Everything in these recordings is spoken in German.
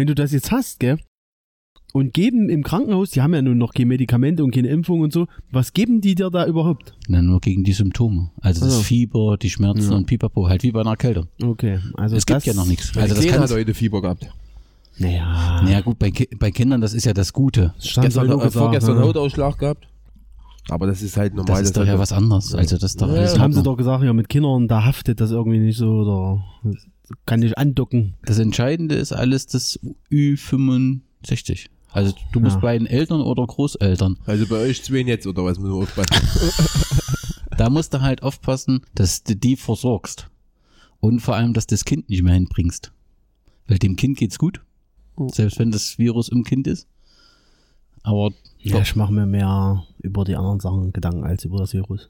wenn du das jetzt hast, gell? Und geben im Krankenhaus, die haben ja nun noch keine Medikamente und keine Impfung und so, was geben die dir da überhaupt? Na, nur gegen die Symptome. Also das Also. Fieber, die Schmerzen Ja. und Pipapo, halt wie bei einer Erkältung. Okay, also es das, gibt ja noch nichts. Also Also das kann hat heute Fieber gehabt. Naja, Naja gut, bei, Ki bei Kindern, das ist ja das Gute. das stand Gestern, äh, gesagt, vorgestern ja. Hautausschlag gehabt. Aber das ist halt normal. Das ist doch ja was anderes. Also das doch Ja, Das haben sie doch gesagt, ja, mit Kindern, da haftet das irgendwie nicht so oder kann nicht andocken. Das Entscheidende ist alles das Ü65. Also du musst Ja. bei den Eltern oder Großeltern, Also bei euch zwei jetzt, oder was müssen wir aufpassen? da musst du halt aufpassen, dass du die versorgst. Und vor allem, dass du das Kind nicht mehr hinbringst. Weil dem Kind geht's gut. Selbst wenn das Virus im Kind ist. Aber Ja, ich mache mir mehr über die anderen Sachen Gedanken als über das Virus.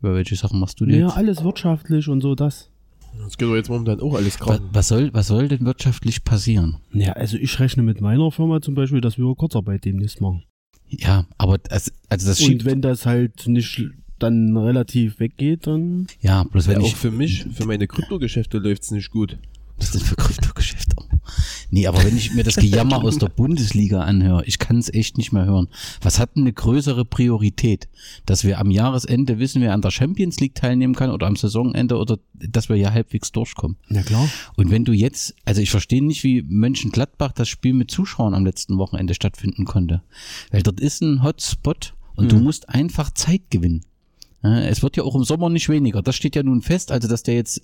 über welche Sachen machst du dir Ja, jetzt? alles wirtschaftlich und so das. Das geht doch jetzt momentan auch alles Was, krank. was, soll, was soll denn wirtschaftlich passieren? Ja, also ich rechne mit meiner Firma zum Beispiel, dass wir Kurzarbeit demnächst machen. Ja, aber das, also das Und wenn das halt nicht dann relativ weggeht, dann ja, bloß wenn Ja, ich, auch für mich, für meine Kryptogeschäfte läuft's nicht gut. Was ist denn für Kryptogeschäfte? Nee, aber wenn ich mir das Gejammer aus der Bundesliga anhöre, ich kann es echt nicht mehr hören. Was hat denn eine größere Priorität? Dass wir am Jahresende wissen, wer an der Champions League teilnehmen kann oder am Saisonende oder dass wir ja halbwegs durchkommen. na klar. Und wenn du jetzt, also ich verstehe nicht, wie Mönchengladbach das Spiel mit Zuschauern am letzten Wochenende stattfinden konnte. Weil dort ist ein Hotspot und du musst einfach Zeit gewinnen. Ja, es wird ja auch im Sommer nicht weniger. Das steht ja nun fest, also dass der jetzt,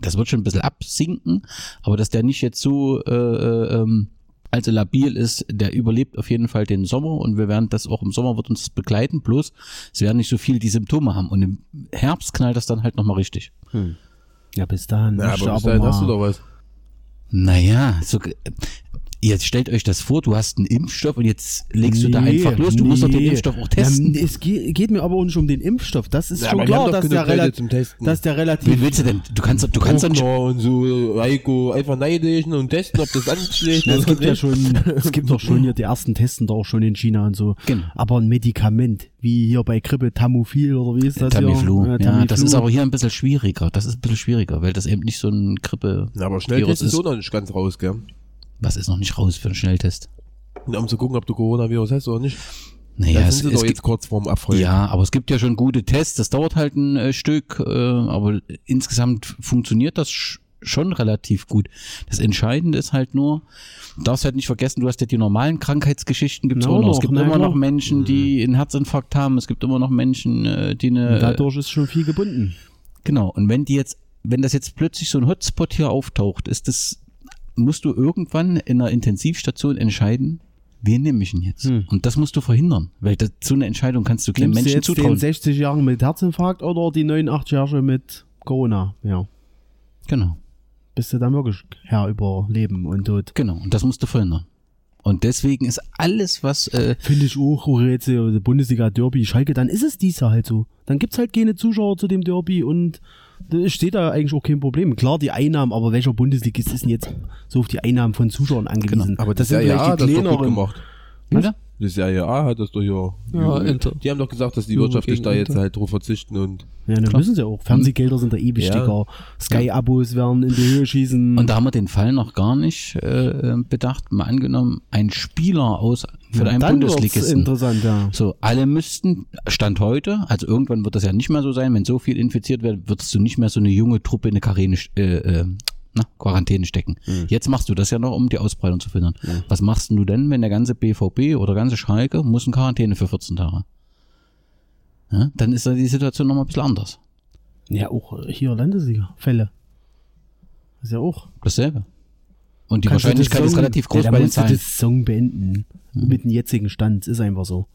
das wird schon ein bisschen absinken, aber dass der nicht jetzt so äh, äh, ähm, also labil ist, der überlebt auf jeden Fall den Sommer und wir werden das auch im Sommer wird uns das begleiten, bloß es werden nicht so viel die Symptome haben und im Herbst knallt das dann halt nochmal richtig. Ja, bis dahin. Ja, aber bis dahin hast du doch was. Naja, so, jetzt stellt euch das vor, du hast einen Impfstoff und jetzt legst du da Nee, einfach los, du musst doch den nee. Impfstoff auch testen. Ja, es geht, geht mir aber auch nicht um den Impfstoff. Das ist Ja, schon klar, dass der, relativ, dass der Wen relativ. willst du denn? Du kannst, doch- du kannst doch nicht. Und so, Heiko, einfach neidisch und testen, ob das anschlägt. Es gibt ja schon, es gibt doch schon hier die ersten Testen da auch schon in China und so. Genau. Aber ein Medikament, wie hier bei Grippe Tamiflu oder wie ist das Tamiflu. hier? Ja, Tamiflu. das ist aber hier ein bisschen schwieriger. Das ist ein bisschen schwieriger, weil das eben nicht so ein Grippe. Ja, aber schnell ist. so noch nicht ganz raus, gell? Was ist noch nicht raus für einen Schnelltest? Um zu gucken, ob du Coronavirus hast oder nicht. Naja, da es, sind sie es doch gibt, jetzt kurz vorm Erfolg. ja, aber es gibt ja schon gute Tests. Das dauert halt ein äh, Stück, äh, aber insgesamt funktioniert das sch schon relativ gut. Das Entscheidende ist halt nur, du darfst halt nicht vergessen, du hast ja die normalen Krankheitsgeschichten gibt's Na, auch noch. Es gibt na immer klar. noch Menschen, die einen Herzinfarkt haben. Es gibt immer noch Menschen, äh, die Und eine dadurch ist schon viel gebunden. Genau, und wenn die jetzt, wenn das jetzt plötzlich so ein Hotspot hier auftaucht, ist das, musst du irgendwann in einer Intensivstation entscheiden, wen nehme ich denn jetzt? Hm. Und das musst du verhindern, weil das, so eine Entscheidung kannst du keinem Nimmst du Menschen jetzt den zutrauen. 60 Jahren mit Herzinfarkt oder die 89 Jahre mit Corona? Ja. Genau, Bist du dann wirklich Herr über Leben und Tod? genau, und das musst du verhindern. Und deswegen ist alles, was, äh, Finde ich auch, Rätsel, oder Bundesliga Derby, Schalke, dann ist es dies halt so. Dann gibt's halt keine Zuschauer zu dem Derby und steht da eigentlich auch kein Problem. Klar, die Einnahmen, aber welcher Bundesligist ist denn jetzt so auf die Einnahmen von Zuschauern angewiesen? Aber das, sind ja, ja, vielleicht das die kleineren. gemacht. oder? Das Serie A hat das doch hier. Ja, Inter. Die haben doch gesagt, dass die Juve wirtschaftlich da jetzt Inter. halt drauf verzichten und Ja, dann müssen sie auch. Fernsehgelder sind da eh Ja. wichtiger. Sky-Abos werden in die Höhe schießen. Und da haben wir den Fall noch gar nicht äh, bedacht. Mal angenommen, ein Spieler aus für Ja, einen Bundesligisten. interessant, ja. So, alle müssten, Stand heute, also irgendwann wird das ja nicht mehr so sein, wenn so viel infiziert wird, würdest du nicht mehr so eine junge Truppe in eine Quarantäne, äh, äh, na, Quarantäne stecken. Jetzt machst du das ja noch, um die Ausbreitung zu verhindern. Was machst du denn, wenn der ganze BVB oder ganze Schalke muss in Quarantäne für 14 Tage? Ja, dann ist da die Situation nochmal ein bisschen anders. Ja, auch hier Landesliga. Fälle. ist ja auch. Dasselbe. Und die Kannst Wahrscheinlichkeit das ist Song- relativ groß ja, bei den musst du Zahlen. das Song beenden. Mit dem jetzigen Stand. Ist einfach so.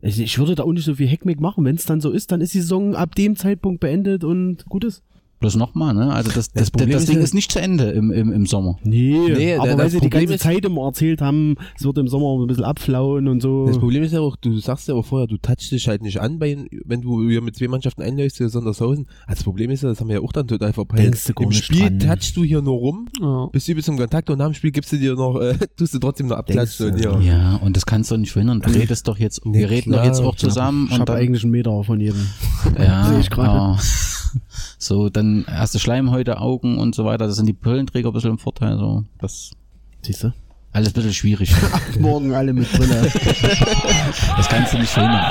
Ich, ich würde da auch nicht so viel Heckmeck machen. Wenn es dann so ist, dann ist die Saison ab dem Zeitpunkt beendet und gut ist. Bloß nochmal, ne? Also das, das, das, Problem das ist Ding ist nicht zu Ende im, im, im Sommer. Nee, Nee, aber weil sie die ganze ist- Zeit immer erzählt haben, es wird im Sommer ein bisschen abflauen und so. Das Problem ist ja auch, du sagst ja auch vorher, du touchst dich halt nicht an, bei, wenn du hier mit zwei Mannschaften einläufst, hier Sondershausen. Also das Problem ist ja, das haben wir ja auch dann total verpeilt. Denkst du Im Spiel dran. touchst du hier nur rum, Ja. bist du bis zum Kontakt und nach dem Spiel gibst du dir noch, äh, tust du trotzdem noch abklatschen. Und ja. Ja, und das kannst du nicht verhindern. Du redest doch jetzt, Nee, wir reden klar, doch jetzt auch zusammen ich und habe eigentlich einen Meter von jedem. ja, sehe ich gerade. ja. So, dann hast du Schleimhäute, Augen und so weiter. Das sind die Brillenträger ein bisschen im Vorteil. So, das Siehst du? Alles ein bisschen schwierig. Morgen alle mit Brille. Das kannst du nicht verhindern.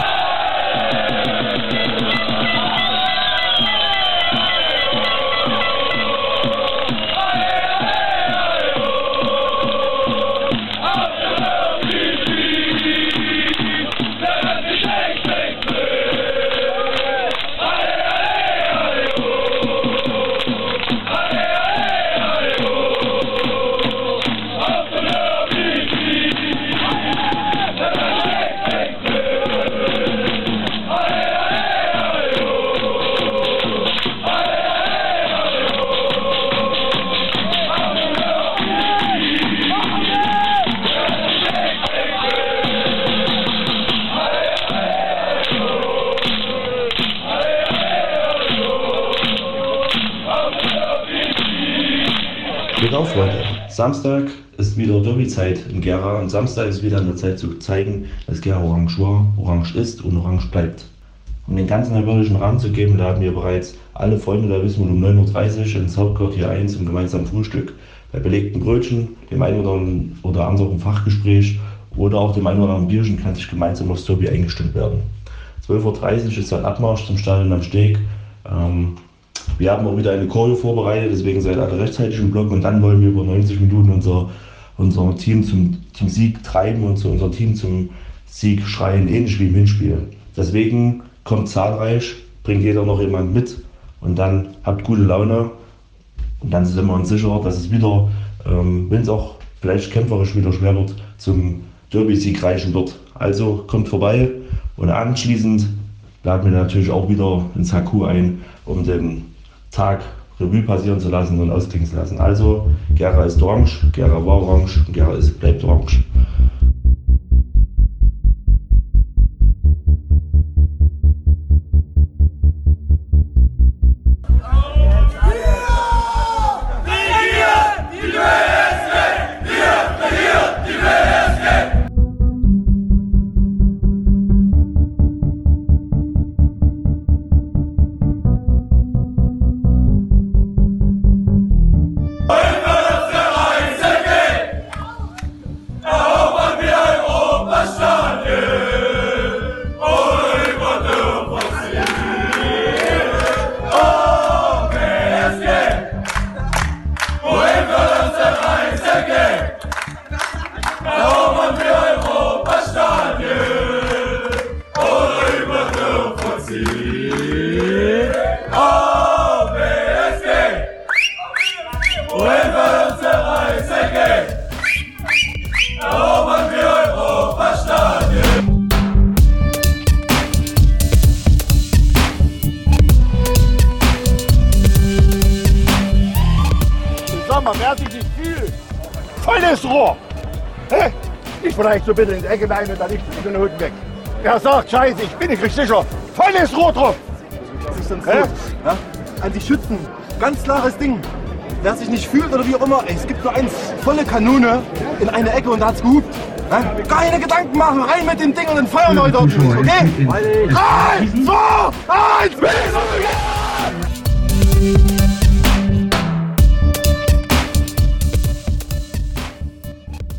Samstag ist wieder Derby-Zeit in Gera und Samstag ist wieder an der Zeit zu zeigen, dass Gera orange war, orange ist und orange bleibt. Um den ganzen erbärmlichen Rahmen zu geben, laden wir bereits alle Freunde der Wismut um 9.30 Uhr ins Hauptquartier 1 zum gemeinsamen Frühstück. Bei belegten Brötchen, dem einen oder, oder anderen Fachgespräch oder auch dem einen oder anderen Bierchen kann sich gemeinsam aufs Derby eingestimmt werden. 12.30 Uhr ist dann Abmarsch zum Stadion am Steg. Ähm, wir haben auch wieder eine Choreo vorbereitet, deswegen seid alle rechtzeitig im Block und dann wollen wir über 90 Minuten unser, unser Team zum, zum Sieg treiben und so unser Team zum Sieg schreien, ähnlich wie im Hinspiel. Deswegen kommt zahlreich, bringt jeder noch jemand mit und dann habt gute Laune und dann sind wir uns sicher, dass es wieder, ähm, wenn es auch vielleicht kämpferisch wieder schwer wird, zum Derby-Sieg reichen wird. Also kommt vorbei und anschließend laden wir natürlich auch wieder ins HQ ein, um den Tag Revue passieren zu lassen und ausklingen zu lassen. Also, Gera ist orange, Gera war orange, Gera ist, bleibt orange. Bitte in die Ecke rein und dann liegt so eine Hütten weg. Er sagt, scheiße, ich bin nicht richtig sicher. Volles Rohr drauf. Das ist dann so. Hä? Ja? An die Schützen. Ganz klares Ding. Wer sich nicht fühlt oder wie auch immer, ey, es gibt nur eins, volle Kanone in eine Ecke und da hat's gehupt. Ja? Keine Gedanken machen, rein mit dem Ding und dann feuern wir dort. Okay? Drei, zwei, eins,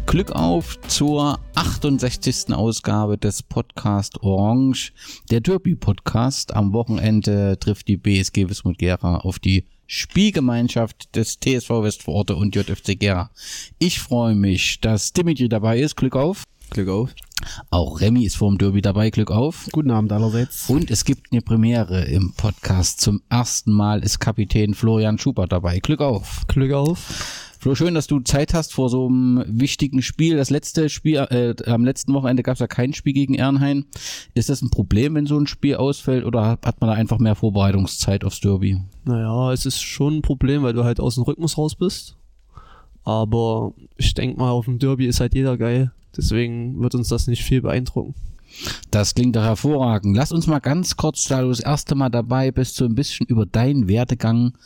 Glück auf zur 68. Ausgabe des Podcast Orange, der Derby-Podcast. Am Wochenende trifft die BSG Wismut Gera auf die Spielgemeinschaft des TSV Westforte und JFC Gera. Ich freue mich, dass Dimitri dabei ist. Glück auf. Glück auf. Auch Remy ist vorm Derby dabei. Glück auf. Guten Abend allerseits. Und es gibt eine Premiere im Podcast. Zum ersten Mal ist Kapitän Florian Schubert dabei. Glück auf. Glück auf. Flo, schön, dass du Zeit hast vor so einem wichtigen Spiel. Das letzte Spiel, äh, am letzten Wochenende gab es ja kein Spiel gegen Ernhain. Ist das ein Problem, wenn so ein Spiel ausfällt oder hat man da einfach mehr Vorbereitungszeit aufs Derby? Naja, es ist schon ein Problem, weil du halt aus dem Rhythmus raus bist. Aber ich denke mal, auf dem Derby ist halt jeder geil. Deswegen wird uns das nicht viel beeindrucken. Das klingt doch hervorragend. Lass uns mal ganz kurz, da du das erste Mal dabei bist, so ein bisschen über deinen Werdegang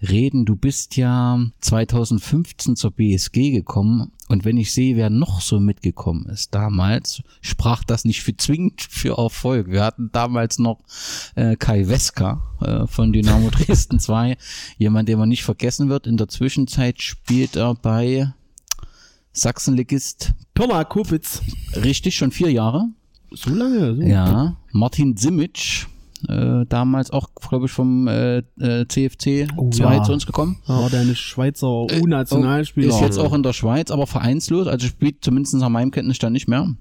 reden. Du bist ja 2015 zur BSG gekommen und wenn ich sehe, wer noch so mitgekommen ist damals, sprach das nicht für zwingend für Erfolg. Wir hatten damals noch äh, Kai Weska äh, von Dynamo Dresden 2, jemand, den man nicht vergessen wird. In der Zwischenzeit spielt er bei Sachsenligist, Pirma Kopitz. richtig, schon vier Jahre. So lange? So. Ja, Martin Simic, äh, damals auch, glaube ich, vom äh, äh, CFC Oh, 2 ja. zu uns gekommen. War der eine Schweizer U-Nationalspieler? Ist jetzt auch in der Schweiz, aber vereinslos, also spielt zumindest nach meinem Kenntnisstand nicht mehr.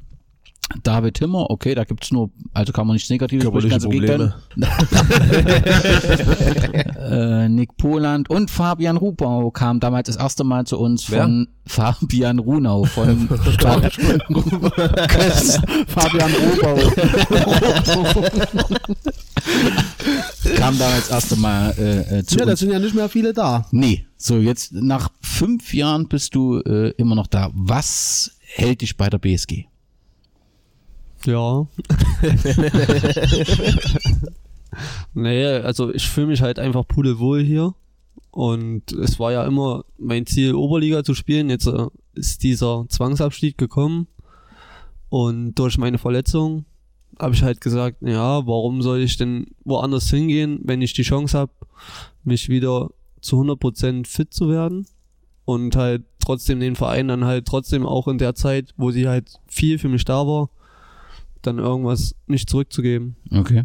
David Himmer, okay, da gibt's nur, also kann man nichts Negatives sprechen, ganz im Gegenteil. äh, Nick Poland und Fabian Rupau kam damals das erste Mal zu uns Wer? von Fabian Runau von Fabian Robau. kam damals das erste Mal äh, äh, zu Ja, da sind ja nicht mehr viele da. Nee, so jetzt nach fünf Jahren bist du äh, immer noch da. Was hält dich bei der BSG? Ja. nee, also ich fühle mich halt einfach pudelwohl hier. Und es war ja immer mein Ziel, Oberliga zu spielen. Jetzt äh, ist dieser Zwangsabstieg gekommen. Und durch meine Verletzung habe ich halt gesagt, ja, warum soll ich denn woanders hingehen, wenn ich die Chance habe, mich wieder zu 100% fit zu werden und halt trotzdem den Verein dann halt trotzdem auch in der Zeit, wo sie halt viel für mich da war, dann irgendwas nicht zurückzugeben. Okay.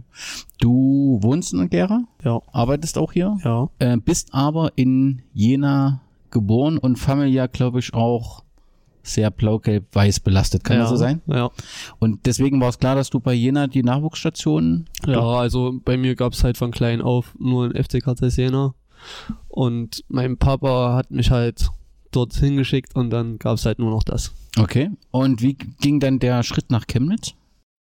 Du wohnst in Gera, Ja. arbeitest auch hier, Ja. äh, bist aber in Jena geboren und familiär, glaube ich, auch sehr blau-gelb-weiß belastet. Kann ja. das so sein? Ja. Und deswegen war es klar, dass du bei Jena die Nachwuchsstation Ja, also bei mir gab es halt von klein auf nur ein FC Kartell Jena. Und mein Papa hat mich halt dort hingeschickt und dann gab es halt nur noch das. Okay. Und wie ging dann der Schritt nach Chemnitz?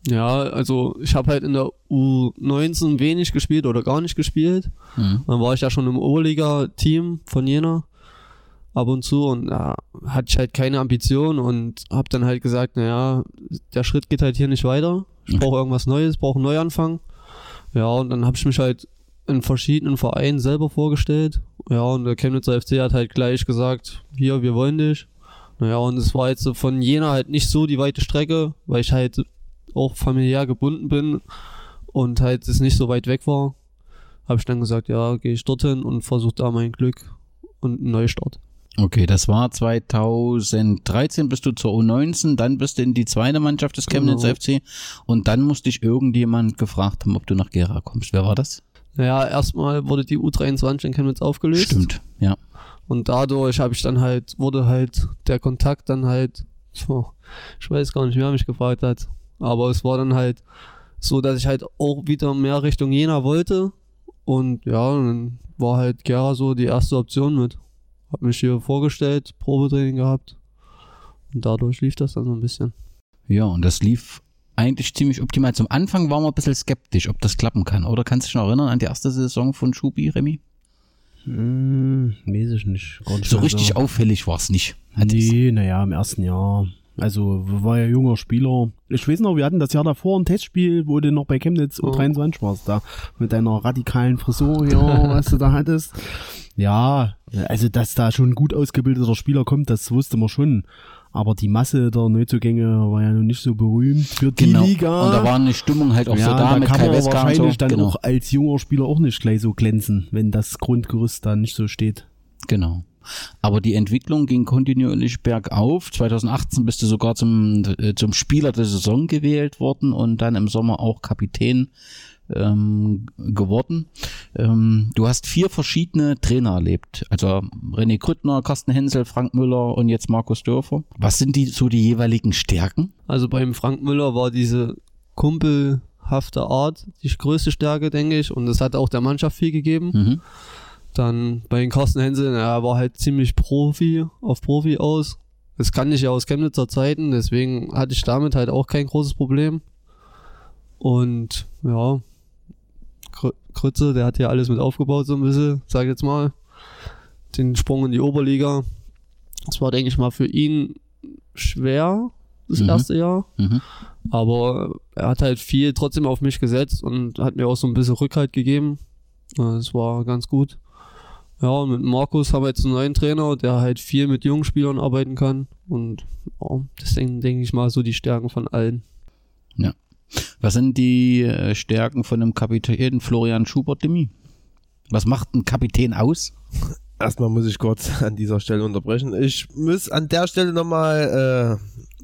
Ja, also ich habe halt in der U19 wenig gespielt oder gar nicht gespielt. Mhm. Dann war ich ja schon im Oberliga-Team von Jena ab und zu und da hatte ich halt keine Ambition und habe dann halt gesagt, naja, der Schritt geht halt hier nicht weiter. Ich brauche irgendwas Neues, brauche einen Neuanfang. Ja, und dann habe ich mich halt in verschiedenen Vereinen selber vorgestellt. Ja, und der Chemnitzer FC hat halt gleich gesagt, hier, wir wollen dich. Naja, und es war jetzt so von Jena halt nicht so die weite Strecke, weil ich halt auch familiär gebunden bin und halt es nicht so weit weg war habe ich dann gesagt, ja, gehe ich dorthin und versuche da mein Glück und einen Neustart. Okay, das war 2013 bist du zur U19, dann bist du in die zweite Mannschaft des Chemnitzer Genau. FC und dann musste dich irgendjemand gefragt haben, ob du nach Gera kommst. Wer war das? Naja, erstmal wurde die U23 in Chemnitz aufgelöst. Stimmt, ja. Und dadurch habe ich dann halt, wurde halt der Kontakt dann halt, ich weiß gar nicht, wer mich gefragt hat, aber es war dann halt so, dass ich halt auch wieder mehr Richtung Jena wollte und ja, dann war halt Gera so die erste Option mit. Hab mich hier vorgestellt, Probetraining gehabt und dadurch lief das dann so ein bisschen. Ja, und das lief eigentlich ziemlich optimal. Zum Anfang waren wir ein bisschen skeptisch, ob das klappen kann. Oder kannst du dich noch erinnern an die erste Saison von Schubi, Remy? Hm, weiß ich nicht. Nicht So richtig auffällig war es nicht. Hat Nee, naja, im ersten Jahr. Also, war ja junger Spieler. Ich weiß noch, wir hatten das Jahr davor ein Testspiel, wo du noch bei Chemnitz Oh. U23 warst, da mit deiner radikalen Frisur hier, was du da hattest. Ja, also, dass da schon ein gut ausgebildeter Spieler kommt, das wusste man schon. Aber die Masse der Neuzugänge war ja noch nicht so berühmt für die Genau. Liga. Und da war eine Stimmung halt auch ja, so da, da mit kann Kai man und wahrscheinlich so. dann genau. auch als junger Spieler auch nicht gleich so glänzen, wenn das Grundgerüst da nicht so steht. Genau. Aber die Entwicklung ging kontinuierlich bergauf. 2018 bist du sogar zum, äh, zum Spieler der Saison gewählt worden und dann im Sommer auch Kapitän ähm, geworden. Ähm, du hast vier verschiedene Trainer erlebt. Also René Krüttner, Carsten Hensel, Frank Müller und jetzt Markus Dörfer. Was sind die so die jeweiligen Stärken? Also beim Frank Müller war diese kumpelhafte Art die größte Stärke, denke ich. Und das hat auch der Mannschaft viel gegeben. Mhm. Dann bei den Carsten Hensel, er war halt ziemlich Profi, auf Profi aus. Das kann ich ja aus Chemnitzer Zeiten, deswegen hatte ich damit halt auch kein großes Problem. Und ja, Krü- Krütze, der hat ja alles mit aufgebaut, so ein bisschen, sag ich jetzt mal. Den Sprung in die Oberliga. Das war, denke ich mal, für ihn schwer, das Mhm. erste Jahr. Mhm. Aber er hat halt viel trotzdem auf mich gesetzt und hat mir auch so ein bisschen Rückhalt gegeben. Das war ganz gut. Ja, und mit Markus haben wir jetzt einen neuen Trainer, der halt viel mit jungen Spielern arbeiten kann. Und ja, das denke denk ich mal so die Stärken von allen. Was sind die äh, Stärken von dem Kapitän Florian Schubert-Demi? Was macht ein Kapitän aus? Erstmal muss ich kurz an dieser Stelle unterbrechen. Ich muss an der Stelle nochmal äh,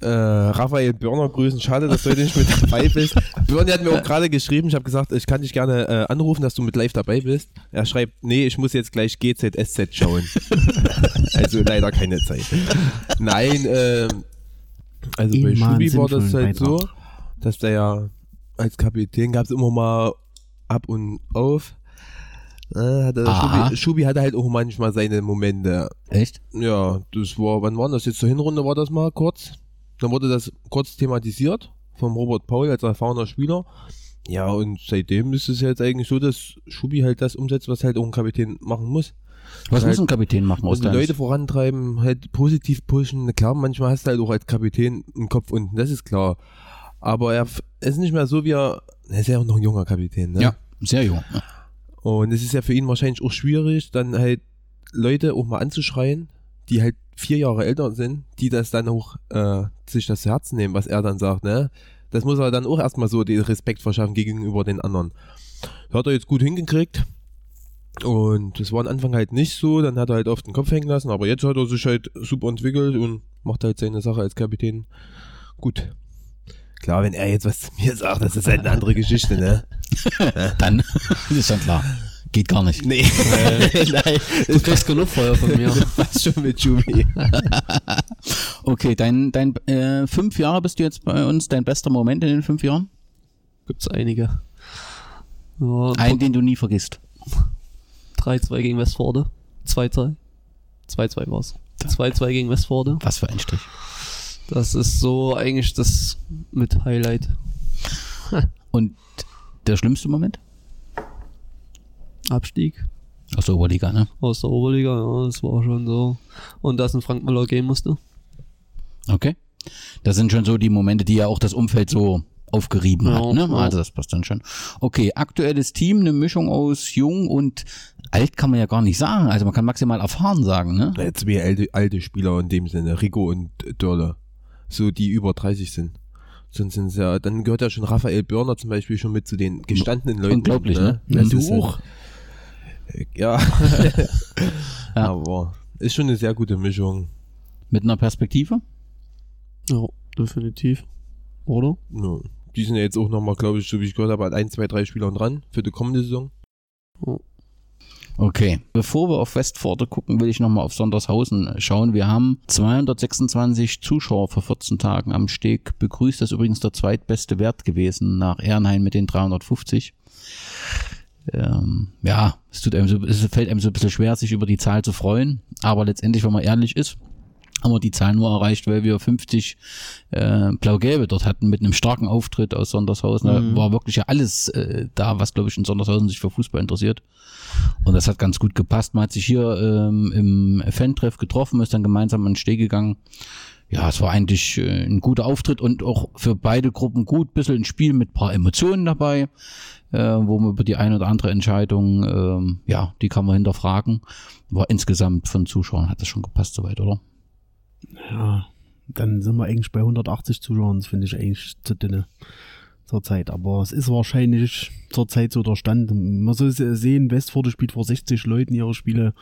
äh, Raphael Börner grüßen. Schade, dass du heute nicht mit dabei bist. Börner hat mir auch gerade geschrieben, ich habe gesagt, ich kann dich gerne äh, anrufen, dass du mit live dabei bist. Er schreibt, nee, ich muss jetzt gleich GZSZ schauen. also leider keine Zeit. Nein, äh, also bei Immer Schubi war das halt so, Beitrag. dass der ja als Kapitän gab es immer mal ab und auf. Äh, hatte. Schubi, Schubi hatte halt auch manchmal seine Momente. Echt? Ja, das war, wann war das jetzt zur Hinrunde, war das mal kurz? Dann wurde das kurz thematisiert vom Robert Paul als erfahrener Spieler. Ja, und seitdem ist es jetzt eigentlich so, dass Schubi halt das umsetzt, was halt auch ein Kapitän machen muss. Was Halt- muss ein Kapitän machen Also Leute vorantreiben, halt positiv pushen. Klar, manchmal hast du halt auch als Kapitän einen Kopf unten, das ist klar. Aber er ist nicht mehr so wie er, er ist ja auch noch ein junger Kapitän, ne? Ja, sehr jung. Ja. Und es ist ja für ihn wahrscheinlich auch schwierig, dann halt Leute auch mal anzuschreien, die halt vier Jahre älter sind, die das dann auch äh, sich das zu Herzen nehmen, was er dann sagt, ne? Das muss er dann auch erstmal so den Respekt verschaffen gegenüber den anderen. Hat er jetzt gut hingekriegt. Und das war am Anfang halt nicht so, dann hat er halt auf den Kopf hängen lassen, aber jetzt hat er sich halt super entwickelt und macht halt seine Sache als Kapitän gut. Klar, wenn er jetzt was zu mir sagt, das ist halt eine andere Geschichte, ne? Dann ist schon klar. Geht gar nicht. Nee. Nein. Du kriegst genug Feuer von mir. Was schon mit Jubi? Okay, dein, dein äh, fünf Jahre bist du jetzt bei uns, dein bester Moment in den fünf Jahren? Gibt's einige. Ja, Einen, den du nie vergisst. 3-2 gegen Westforde. 2-2. 2-2 war's. 2-2 gegen Westforde. Was für ein Strich. Das ist so eigentlich das mit Highlight. Und der schlimmste Moment? Abstieg Aus der Oberliga, ne? aus der Oberliga, ja, das war schon so. Und dass ein Frank Müller gehen musste. Okay. Das sind schon so die Momente, die ja auch das Umfeld so aufgerieben Ja, hat, ne? ja. Also das passt dann schon. Okay, aktuelles Team, eine Mischung aus jung und alt kann man ja gar nicht sagen. Also man kann maximal erfahren sagen, ne? Ja, Zwei alte, alte Spieler in dem Sinne, Rico und Dörle. So, die über 30 sind. Sonst sind ja, dann gehört ja schon Raphael Börner zum Beispiel schon mit zu den gestandenen Leuten. Unglaublich, ne? Das du ist auch. Halt, ja. Aber ist schon eine sehr gute Mischung. Mit einer Perspektive. Ja, definitiv. Oder? Ja. Die sind ja jetzt auch nochmal, glaube ich, so wie ich gehört habe, an ein, zwei, drei Spielern dran für die kommende Saison. Okay. Bevor wir auf Westforte gucken, will ich nochmal auf Sondershausen schauen. Wir haben 226 Zuschauer vor 14 Tagen am Steg begrüßt. Das ist übrigens der zweitbeste Wert gewesen nach Ehrenhain mit den 350. Ähm, ja, es, tut einem so, es fällt einem so ein bisschen schwer, sich über die Zahl zu freuen. Aber letztendlich, wenn man ehrlich ist, haben wir die Zahl nur erreicht, weil wir 50 äh, Blau-Gelbe dort hatten mit einem starken Auftritt aus Sondershausen. Da war wirklich ja alles äh, da, was, glaube ich, in Sondershausen sich für Fußball interessiert. Und das hat ganz gut gepasst. Man hat sich hier ähm, im Fan-Treff getroffen, ist dann gemeinsam an den Steg gegangen. Ja, es war eigentlich äh, ein guter Auftritt und auch für beide Gruppen gut. Bisschen ein Spiel mit paar Emotionen dabei, äh, wo man über die eine oder andere Entscheidung, ähm, ja, die kann man hinterfragen. War insgesamt von Zuschauern hat das schon gepasst soweit, oder? Ja, dann sind wir eigentlich bei 180 Zuschauern. Das finde ich eigentlich zu dünne zurzeit. Aber es ist wahrscheinlich zurzeit so der Stand. Man soll sehen, Westforde spielt vor 60 Leuten ihre Spiele.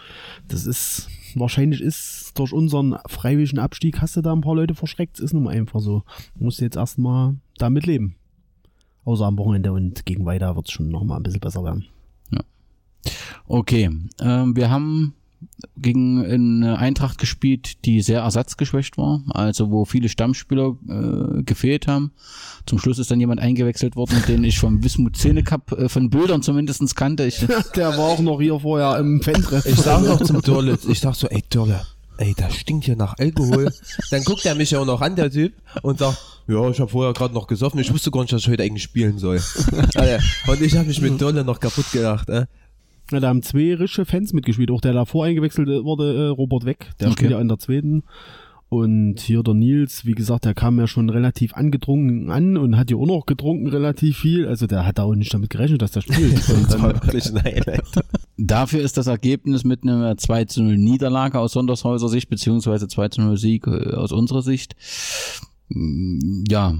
Das ist, wahrscheinlich ist durch unseren freiwilligen Abstieg hast du da ein paar Leute verschreckt. Das ist nun mal einfach so. Du musst jetzt erstmal damit leben. Außer am Wochenende und gegen weiter wird es schon nochmal ein bisschen besser werden. Okay, ähm, wir haben gegen eine Eintracht gespielt, die sehr ersatzgeschwächt war, also wo viele Stammspieler äh, gefehlt haben. Zum Schluss ist dann jemand eingewechselt worden, den ich vom Wismut Szene Cup äh, von Bildern zumindestens kannte. Ich, Der war auch noch hier vorher im Fan-Treff. Ich sag noch zum Dörle, ich sag so, ey Dörle, ey, das stinkt hier nach Alkohol. Dann guckt er mich ja auch noch an, der Typ, und sagt, ja, ich habe vorher gerade noch gesoffen, ich wusste gar nicht, dass ich heute eigentlich spielen soll. Und ich habe mich mit Dörle noch kaputt gelacht, äh. Ja, da haben zwei rische Fans mitgespielt. Auch der davor eingewechselt wurde, äh, Robert Weck. Der Okay. spielt ja in der zweiten. Und hier der Nils, wie gesagt, der kam ja schon relativ angetrunken an und hat ja auch noch getrunken relativ viel. Also der hat da auch nicht damit gerechnet, dass der spielt. Und Das war wirklich ein Highlight. Dafür ist das Ergebnis mit einer 2 zu 0 Niederlage aus Sondershäuser Sicht, beziehungsweise 2 zu 0 Sieg äh, aus unserer Sicht. Mm, Ja,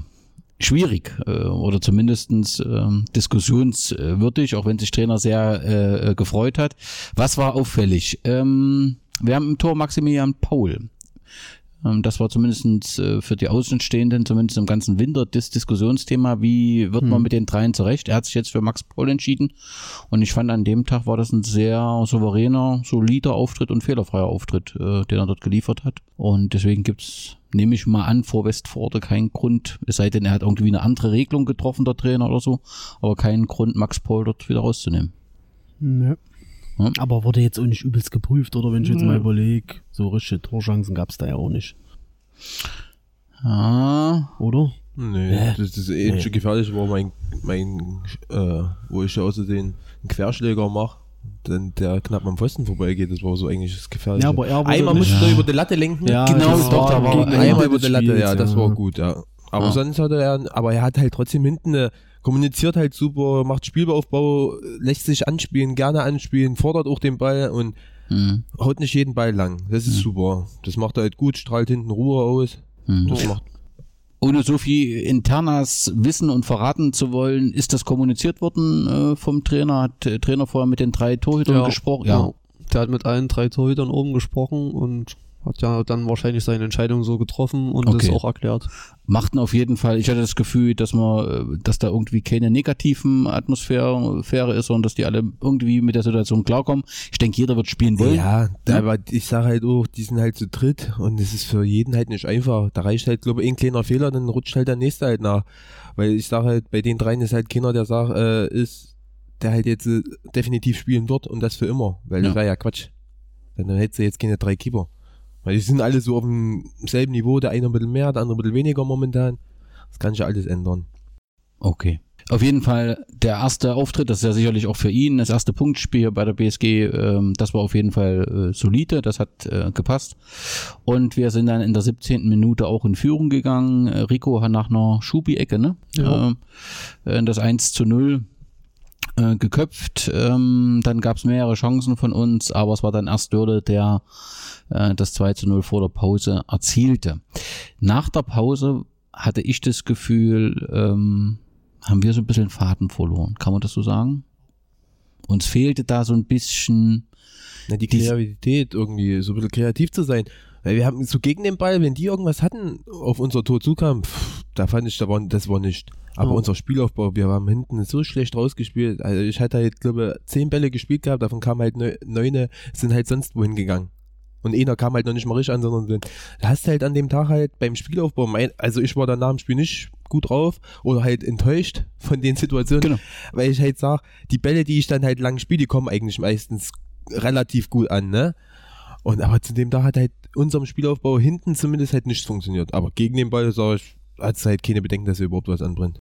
schwierig äh, oder zumindestens ähm, diskussionswürdig, auch wenn sich Trainer sehr äh, gefreut hat. Was war auffällig? Ähm, wir haben im Tor Maximilian Paul. Ähm, Das war zumindest äh, für die Außenstehenden, zumindest im ganzen Winter, das Diskussionsthema. Wie wird man mit den dreien zurecht? Er hat sich jetzt für Max Paul entschieden. Und ich fand, an dem Tag war das ein sehr souveräner, solider Auftritt und fehlerfreier Auftritt, äh, den er dort geliefert hat. Und deswegen gibt's, nehme ich mal an, vor Westforde keinen Grund, es sei denn, er hat irgendwie eine andere Regelung getroffen, der Trainer oder so, aber keinen Grund, Max Paul dort wieder rauszunehmen. Ne. Ja. Aber wurde jetzt auch nicht übelst geprüft, oder wenn ich jetzt mal überlege, so richtige Torchancen gab's da ja auch nicht, Ah, oder? Nee, Nee. das, das ähnliche gefährliche war mein, mein äh, wo ich außerdem einen Querschläger mache, dann der knapp am Pfosten vorbeigeht, das war so eigentlich das gefährliche. Ja, aber er wurde Einmal musste er über die Latte lenken. Ja, Genau, das doch, da war einmal über die Latte, Spiels, ja, das war gut, ja. Aber Ja. sonst hatte er, aber er hat halt trotzdem hinten eine, kommuniziert halt super, macht Spielaufbau, lässt sich anspielen, gerne anspielen, fordert auch den Ball und hm, haut nicht jeden Ball lang. Das ist super. Das macht er halt gut, strahlt hinten Ruhe aus. hm. Das macht Ohne so viel Internas wissen und verraten zu wollen, ist das kommuniziert worden äh, vom Trainer? Hat der Trainer vorher mit den drei Torhütern gesprochen? Ja. Der hat mit allen drei Torhütern oben gesprochen und hat ja dann wahrscheinlich seine Entscheidung so getroffen und Okay. das auch erklärt. Machten auf jeden Fall, ich hatte das Gefühl, dass man, äh, dass da irgendwie keine negativen Atmosphäre Sphäre ist, sondern dass die alle irgendwie mit der Situation klarkommen. Ich denke, jeder wird spielen wollen. Ja, da, Ja. aber ich sage halt auch, die sind halt zu dritt und es ist für jeden halt nicht einfach. Da reicht halt, glaube ich, ein kleiner Fehler, dann rutscht halt der nächste halt nach. Weil ich sage halt, bei den dreien ist halt keiner, der sagt, äh, ist, der halt jetzt äh, definitiv spielen wird und das für immer. Weil das Ja. wäre ja Quatsch. Dann hättest du jetzt keine drei Keeper. Weil die sind alle so auf demselben Niveau, der eine ein bisschen mehr, der andere ein bisschen weniger momentan. Das kann sich ja alles ändern. Okay. Auf jeden Fall der erste Auftritt, das ist ja sicherlich auch für ihn das erste Punktspiel bei der BSG, ähm, das war auf jeden Fall äh, solide, das hat äh, gepasst. Und wir sind dann in der 17. Minute auch in Führung gegangen. Rico hat nach einer Schubi-Ecke, ne? Ja. Äh, das 1 zu 0 äh, geköpft. Ähm, dann gab es mehrere Chancen von uns, aber es war dann erst Dörde, der äh, das 2 zu 0 vor der Pause erzielte. Nach der Pause hatte ich das Gefühl, ähm, haben wir so ein bisschen Faden verloren. Kann man das so sagen? Uns fehlte da so ein bisschen, Na, die Kreativität irgendwie, so ein bisschen kreativ zu sein. Weil wir haben so gegen den Ball, wenn die irgendwas hatten, auf unser Tor zukam, pff, da fand ich, da war, das war nicht. Aber Ja. unser Spielaufbau, wir haben hinten so schlecht rausgespielt. Also ich hatte halt, glaube ich, zehn Bälle gespielt gehabt, davon kamen halt neu- neune, sind halt sonst wohin gegangen. Und einer kam halt noch nicht mal richtig an, sondern da hast du halt an dem Tag halt beim Spielaufbau, mein, also ich war da nach dem Spiel nicht gut drauf oder halt enttäuscht von den Situationen, Genau. weil ich halt sag, die Bälle, die ich dann halt lang spiele, die kommen eigentlich meistens relativ gut an, ne? Und aber zu dem Tag hat halt unserem Spielaufbau hinten zumindest halt nichts funktioniert. Aber gegen den Ball, sag ich, hat es halt keine Bedenken, dass er überhaupt was anbrennt.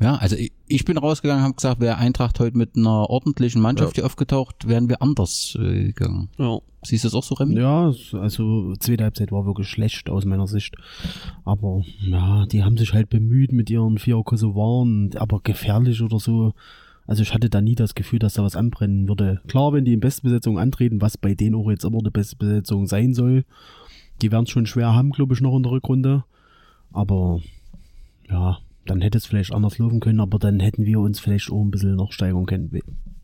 ja, also ich, ich bin rausgegangen, habe gesagt, wäre Eintracht heute mit einer ordentlichen Mannschaft Ja. hier aufgetaucht, wären wir anders äh, gegangen. Ja. Siehst du das auch so, Remy? Ja, also zweite Halbzeit war wirklich schlecht aus meiner Sicht. Aber ja, die haben sich halt bemüht mit ihren vier Kosovaren, aber gefährlich oder so. Also ich hatte da nie das Gefühl, dass da was anbrennen würde. Klar, wenn die in Bestbesetzung antreten, was bei denen auch jetzt immer eine Bestbesetzung sein soll, die werden es schon schwer haben, glaube ich, noch in der Rückrunde. Aber ja, dann hätte es vielleicht anders laufen können, aber dann hätten wir uns vielleicht auch ein bisschen noch steigern können.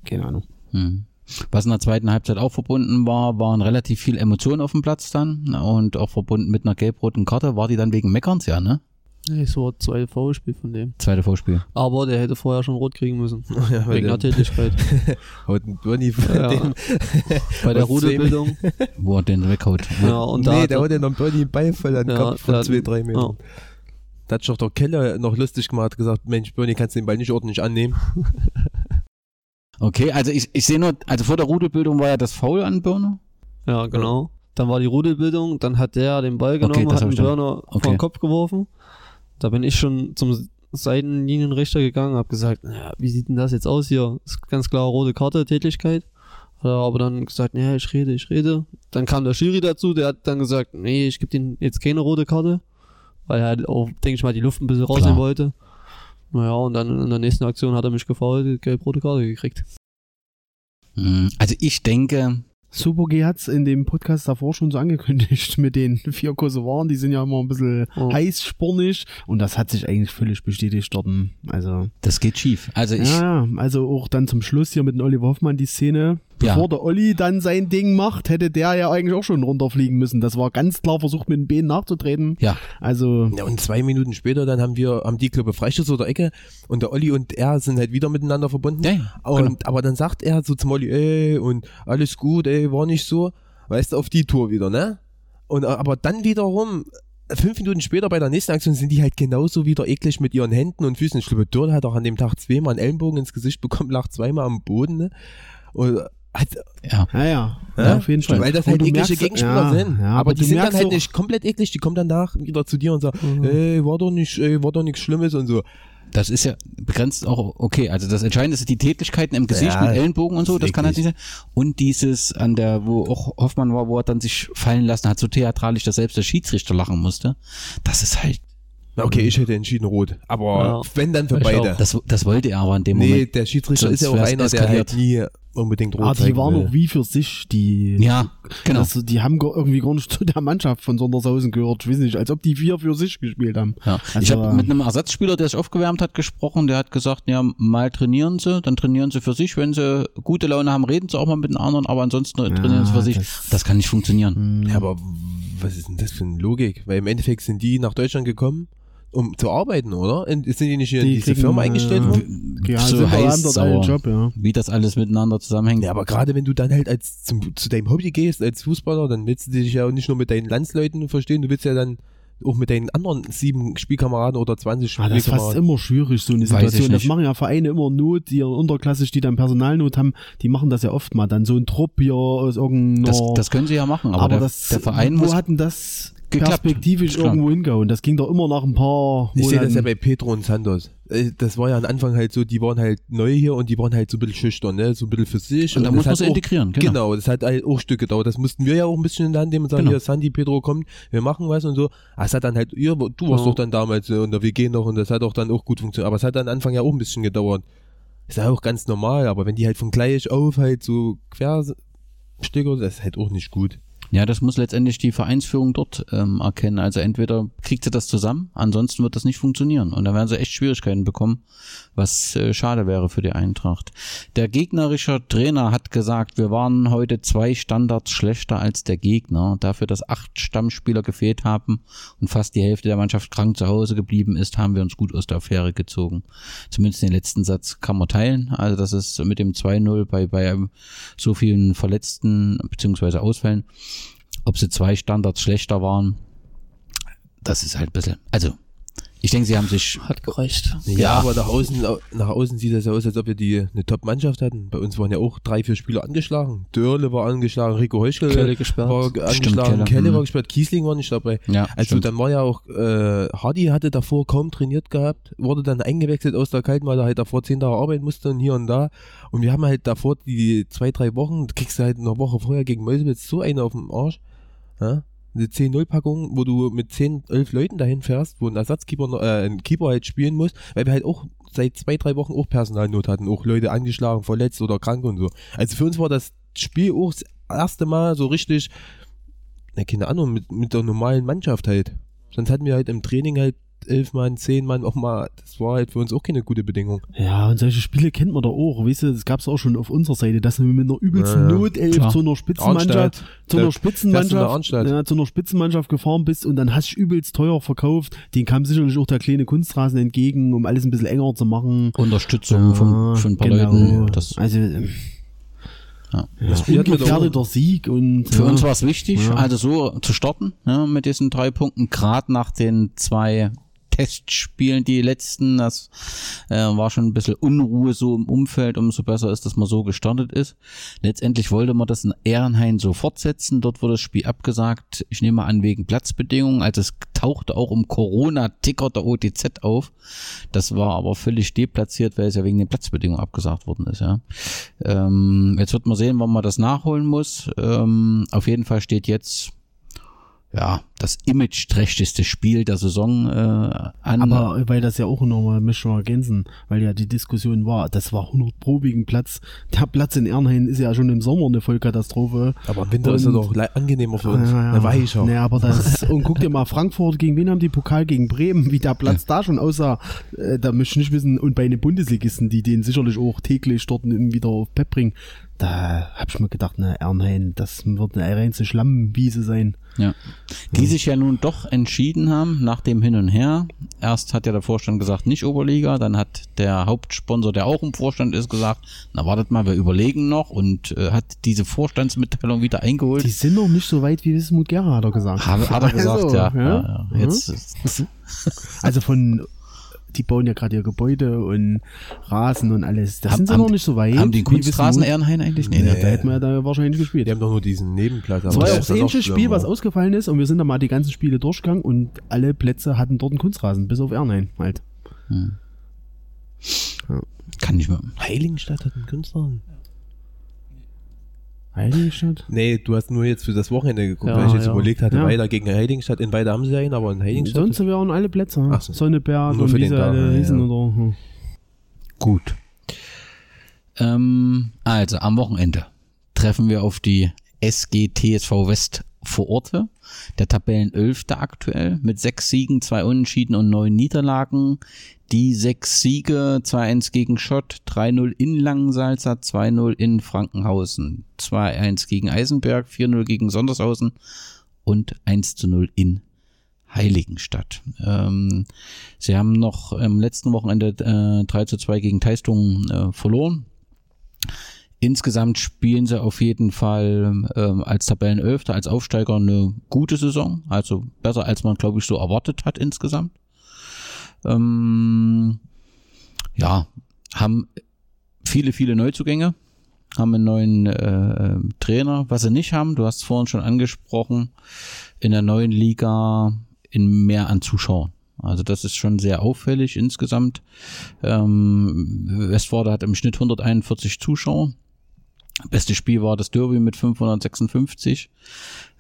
Keine Ahnung. Hm. Was in der zweiten Halbzeit auch verbunden war, waren relativ viel Emotionen auf dem Platz dann ne, und auch verbunden mit einer gelb-roten Karte. War die dann wegen Meckerns, ja, ne? Es war zwei Foulspiel von dem. Zweite Vorspiel. Aber der hätte vorher schon rot kriegen müssen. Ja, Wegen der- Tätigkeit. Haut ein Bernie Ja. den, Bei der Rudelbildung. Wo er den weghaut. Ja, und nee, hat der er- haut ja noch einen Ball voll an den Ja, Kopf von der hat- zwei, drei Metern. ja. Da hat sich doch der Keller noch lustig gemacht, gesagt, Mensch, Bernie, kannst du den Ball nicht ordentlich annehmen? Okay, also ich, ich sehe nur, also vor der Rudelbildung war ja das Foul an Birne. Ja, genau. Dann war die Rudelbildung, dann hat der den Ball Okay, genommen, das hat dann- Burner okay. den Kopf geworfen. Da bin ich schon zum Seitenlinienrichter gegangen, habe gesagt, naja, wie sieht denn das jetzt aus hier? Ist ganz klar rote Karte, Tätigkeit. Hat er aber dann gesagt, naja, ich rede, ich rede. Dann kam der Schiri dazu, der hat dann gesagt, nee, ich gebe den jetzt keine rote Karte, weil er halt auch, denke ich mal, die Luft ein bisschen rausnehmen wollte. Naja, und dann in der nächsten Aktion hat er mich gefault, gelb-rote Karte gekriegt. Hm, Also ich denke, Super G hat's in dem Podcast davor schon so angekündigt mit den vier Kosovaren, die sind ja immer ein bisschen Oh. heißspornig und das hat sich eigentlich völlig bestätigt dort. Also, Das geht schief. Also ich, ja, ja, also auch dann zum Schluss hier mit dem Oliver Hoffmann die Szene. Ja. Bevor der Olli dann sein Ding macht, hätte der ja eigentlich auch schon runterfliegen müssen. Das war ganz klar versucht, mit den Beinen nachzutreten. ja, Also, Ja, und zwei Minuten später, dann haben wir, haben die Club Freistoß oder Ecke und der Olli und er sind halt wieder miteinander verbunden. Ja, ja, und, genau. Aber dann sagt er so zum Olli, ey, und alles gut, ey, war nicht so. Weißt du, auf die Tour wieder, ne? Und, aber dann wiederum, fünf Minuten später bei der nächsten Aktion sind die halt genauso wieder eklig mit ihren Händen und Füßen. Ich glaube, Dörl hat auch an dem Tag zweimal einen Ellenbogen ins Gesicht bekommen, lag zweimal am Boden, ne? Und hat, ja. naja, ja, ja, auf jeden Fall. Weil das Und halt eklige merkst- Gegenspieler ja, sind. Ja, aber, die du sind dann halt nicht komplett eklig, die kommen danach wieder zu dir und sagen, Mhm. ey, war doch nicht, ey, war doch nichts Schlimmes und so. Das ist ja begrenzt auch okay. Also das Entscheidende sind die Tätlichkeiten im Gesicht Ja, mit Ellenbogen und so, das kann halt nicht sein. Und dieses an der, wo auch Hoffmann war, wo er dann sich fallen lassen hat, so theatralisch, dass selbst der Schiedsrichter lachen musste. Das ist halt, okay, ich hätte entschieden rot. Aber Ja. wenn dann für Ich beide. auch. das, das wollte er aber in dem Nee, Moment. der Schiedsrichter Sonst ist ja auch einer, der eskaliert. halt nie unbedingt rot Ah, die waren will. auch wie für sich, die. Ja, genau. Also, die haben irgendwie gar nicht zu der Mannschaft von Sondershausen gehört. Ich weiß nicht, als ob die vier für sich gespielt haben. Ja. Also, ich habe mit einem Ersatzspieler, der sich aufgewärmt hat, gesprochen. Der hat gesagt, ja, mal trainieren sie, dann trainieren sie für sich. Wenn sie gute Laune haben, reden sie auch mal mit den anderen, aber ansonsten trainieren sie für sich. Das, das- kann nicht funktionieren. Ja, aber was ist denn das für eine Logik? Weil im Endeffekt sind die nach Deutschland gekommen, um zu arbeiten, oder? Und sind die nicht hier in Die diese kriegen, Firma äh, eingestellt worden? Ja, so sind heiß, haben dort einen sauer. Job, ja. Wie das alles miteinander zusammenhängt. Ja, aber gerade wenn du dann halt als zum, zu deinem Hobby gehst, als Fußballer, dann willst du dich ja auch nicht nur mit deinen Landsleuten verstehen, du willst ja dann auch mit deinen anderen sieben Spielkameraden oder 20 Ah, das ist fast Spielkameraden. immer schwierig, so eine Situation. Das machen ja Vereine immer Not, die unterklassig, die dann Personalnot haben, die machen das ja oft mal. Dann so ein Trupp hier aus irgendeiner. Das, das können sie ja machen, aber, aber der, das, der Verein wo muss. hat denn das geklappt. perspektivisch Klar. irgendwo hingehauen? Das ging doch immer nach ein paar Ich sehe das Monaten. ja bei Pedro und Santos. Äh, Das war ja am Anfang halt so, die waren halt neu hier und die waren halt so ein bisschen schüchtern, ne? so ein bisschen für sich. Und da muss man sie integrieren, genau. Genau, das hat halt auch Stück gedauert. Das mussten wir ja auch ein bisschen in der Hand nehmen und sagen, Genau. hier, Sandy, Pedro, kommt, wir machen was und so. Aber es hat dann halt, ihr, du warst Ja. doch dann damals äh, in der WG noch und das hat auch dann auch gut funktioniert. Aber es hat dann am Anfang ja auch ein bisschen gedauert. Ist ja auch ganz normal, aber wenn die halt von gleich auf halt so Querstücker, das ist halt auch nicht gut. Ja, das muss letztendlich die Vereinsführung dort ähm, erkennen. Also entweder kriegt sie das zusammen, ansonsten wird das nicht funktionieren. Und dann werden sie echt Schwierigkeiten bekommen, was äh, schade wäre für die Eintracht. Der gegnerische Trainer hat gesagt, wir waren heute zwei Standards schlechter als der Gegner. Dafür, dass acht Stammspieler gefehlt haben und fast die Hälfte der Mannschaft krank zu Hause geblieben ist, haben wir uns gut aus der Affäre gezogen. Zumindest den letzten Satz kann man teilen. Also das ist mit dem 2-0 bei, bei so vielen Verletzten beziehungsweise Ausfällen ob sie zwei Standards schlechter waren, das ist halt ein bisschen. Also, ich denke, sie haben sich. Hat gereicht. Ja, Ja. aber nach außen, nach außen sieht das ja aus, als ob wir die eine Top-Mannschaft hatten. Bei uns waren ja auch drei, vier Spieler angeschlagen. Dörle war angeschlagen, Rico Heuschel Kelle gesperrt. war Stimmt, angeschlagen, Kelle. Kelle, Mhm. war gesperrt, Kiesling war nicht dabei. Ja, Also stimmt. dann war ja auch, äh, Hardy hatte davor kaum trainiert gehabt, wurde dann eingewechselt aus der Kalten, weil er halt davor zehn Tage arbeiten musste und hier und da. Und wir haben halt davor die zwei, drei Wochen, du kriegst halt eine Woche vorher gegen Meuselwitz so eine auf dem Arsch. Ja? Eine 10-0-Packung, wo du mit 10, 11 Leuten dahin fährst, wo ein Ersatzkeeper, äh, ein Keeper halt spielen muss, weil wir halt auch seit zwei, drei Wochen auch Personalnot hatten, auch Leute angeschlagen, verletzt oder krank und so. Also für uns war das Spiel auch das erste Mal so richtig, na, keine Ahnung, mit, mit der normalen Mannschaft halt. Sonst hatten wir halt im Training halt elf Mann, zehn Mann auch mal, das war halt für uns auch keine gute Bedingung. Ja, und solche Spiele kennt man doch auch. Weißt du, das gab's auch schon auf unserer Seite, dass wir mit einer übelsten Ja, ja. Notelf Klar. zu einer Spitzenmannschaft, Arnstadt. zu Da einer Spitzenmannschaft, ja, zu einer Spitzenmannschaft gefahren bist und dann hast du übelst teuer verkauft. Den kam sicherlich auch der kleine Kunstrasen entgegen, um alles ein bisschen enger zu machen. Unterstützung von, von ein paar genau. Leuten. Das, also, ähm, ja. ja, wir doch ungefährdeter Sieg und Für ja. uns war es wichtig, Ja. also so zu starten, ja, mit diesen drei Punkten, gerade nach den zwei Testspielen, die letzten, das äh, war schon ein bisschen Unruhe so im Umfeld, umso besser ist, dass man so gestartet ist. Letztendlich wollte man das in Ehrenhain so fortsetzen, dort wurde das Spiel abgesagt, ich nehme an wegen Platzbedingungen, also es tauchte auch um Corona-Ticker der OTZ auf, das war aber völlig deplatziert, weil es ja wegen den Platzbedingungen abgesagt worden ist, ja. Ähm, jetzt wird man sehen, wann man das nachholen muss. Ähm, auf jeden Fall steht jetzt ja das imageträchtigste Spiel der Saison äh, an. Aber weil das ja auch nochmal, möchte ich mal ergänzen, weil ja die Diskussion war, das war 100 probigen Platz. Der Platz in Ernheim ist ja schon im Sommer eine Vollkatastrophe. Aber im Winter ist er Und- doch angenehmer für uns. Ja, ja. Weicher. Naja, aber das, und guck dir mal Frankfurt, gegen wen haben die Pokal gegen Bremen, wie der Platz da schon aussah, äh, da möchte ich nicht wissen, und bei den Bundesligisten, die den sicherlich auch täglich dort wieder auf Pep bringen, da hab ich mir gedacht, na, Ernheim, das wird eine reinste Schlammwiese sein. Ja. Die sich ja nun doch entschieden haben nach dem Hin und Her. Erst hat ja der Vorstand gesagt, nicht Oberliga, dann hat der Hauptsponsor, der auch im Vorstand ist, gesagt, na wartet mal, wir überlegen noch und äh, hat diese Vorstandsmitteilung wieder eingeholt. Die sind noch nicht so weit wie Wismut Gera, hat er gesagt. Hat, hat er gesagt, Also, ja. ja. ja. Jetzt, Mhm. Also von, die bauen ja gerade ihr Gebäude und Rasen und alles. Da Haben- sind sie haben- noch nicht so weit. haben die Kunstrasen. Ehrenhain eigentlich? Nee, Ja, nee. da hätten wir da wahrscheinlich gespielt. Die haben doch nur diesen Nebenplatz. Das war ja auch das ähnliche Spiel, was ausgefallen ist und wir sind da mal die ganzen Spiele durchgegangen und alle Plätze hatten dort einen Kunstrasen, bis auf Ernheim halt. Kann nicht mehr. Heiligenstadt hat einen Künstler. Heiligenstadt? Nee, du hast nur jetzt für das Wochenende geguckt, Ja, weil ich jetzt ja. überlegt hatte, Ja. weiter gegen Heiligenstadt. In beide haben sie einen, aber in Heiligenstadt. Sonst wären alle Plätze. Ach so. Sonneberg Nur und für wie den alle ja, ja. oder. Hm. Gut. Ähm, also am Wochenende treffen wir auf die SG TSV West vor Orte. Der Tabellenelfte aktuell mit sechs Siegen, zwei Unentschieden und neun Niederlagen. Die sechs Siege, 2-1 gegen Schott, 3-0 in Langensalza, 2-0 in Frankenhausen, 2-1 gegen Eisenberg, 4-0 gegen Sondershausen und 1-0 in Heiligenstadt. Ähm, sie haben noch am letzten Wochenende äh, 3 zu 2 gegen Teistung äh, verloren. Insgesamt spielen sie auf jeden Fall ähm, als Tabellenelfter, als Aufsteiger eine gute Saison. Also besser, als man, glaube ich, so erwartet hat insgesamt. Ähm, ja, haben viele, viele Neuzugänge, haben einen neuen äh, Trainer. Was sie nicht haben, du hast es vorhin schon angesprochen, in der neuen Liga in mehr an Zuschauern. Also das ist schon sehr auffällig insgesamt. Ähm, Westforde hat im Schnitt 141 Zuschauer. Beste Spiel war das Derby mit 556.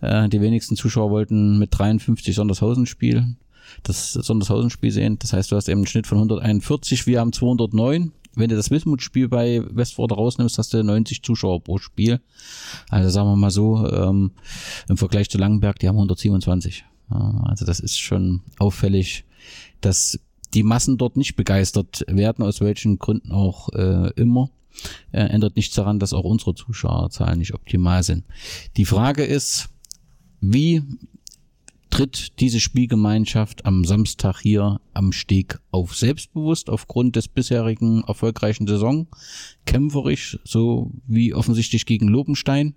Äh, die wenigsten Zuschauer wollten mit 53 Sondershausen spielen. Das Sondershausen-Spiel sehen. Das heißt, du hast eben einen Schnitt von 141. Wir haben 209. Wenn du das Wismut-Spiel bei Westforde rausnimmst, hast du 90 Zuschauer pro Spiel. Also sagen wir mal so, ähm, im Vergleich zu Langenberg, die haben 127. Ja, also das ist schon auffällig, dass die Massen dort nicht begeistert werden, aus welchen Gründen auch äh, immer. Äh, ändert nichts daran, dass auch unsere Zuschauerzahlen nicht optimal sind. Die Frage ist, wie tritt diese Spielgemeinschaft am Samstag hier am Steg auf? Selbstbewusst aufgrund des bisherigen erfolgreichen Saison, kämpferisch, so wie offensichtlich gegen Lobenstein,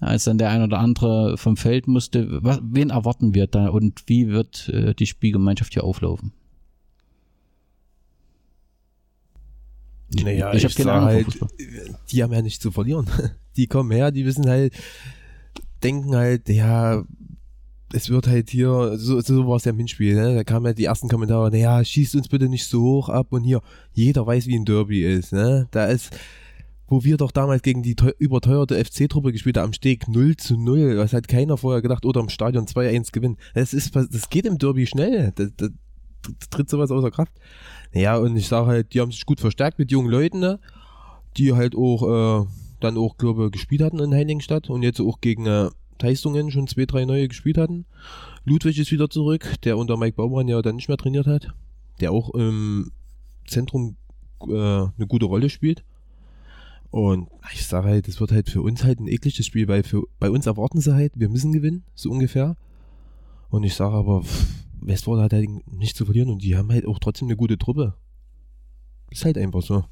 als dann der ein oder andere vom Feld musste. Was, wen erwarten wir da und wie wird äh, die Spielgemeinschaft hier auflaufen? Naja, ich ich, habe halt, die haben ja nichts zu verlieren. Die kommen her, die wissen halt, denken halt, ja, es wird halt hier, so, so war es ja im Hinspiel, ne? da kamen ja die ersten Kommentare, naja, schießt uns bitte nicht so hoch ab und hier, jeder weiß, wie ein Derby ist, ne? Da ist, wo wir doch damals gegen die teu überteuerte FC-Truppe gespielt haben, am Steg 0 zu 0, was hat keiner vorher gedacht, oder im Stadion 2-1 gewinnen. Das ist, das geht im Derby schnell, das, das, das tritt sowas außer Kraft. Ja, und ich sage halt, die haben sich gut verstärkt mit jungen Leuten, ne? die halt auch äh, dann auch, glaube ich, gespielt hatten in Heiligenstadt und jetzt auch gegen äh, Teistungen schon zwei, drei neue gespielt hatten. Ludwig ist wieder zurück, der unter Mike Baumann ja dann nicht mehr trainiert hat, der auch im Zentrum äh, eine gute Rolle spielt. Und ich sage halt, das wird halt für uns halt ein ekliges Spiel, weil für, bei uns erwarten sie halt, wir müssen gewinnen, so ungefähr. Und ich sage aber, pff, Westford hat halt nichts zu verlieren und die haben halt auch trotzdem eine gute Truppe. Ist halt einfach so.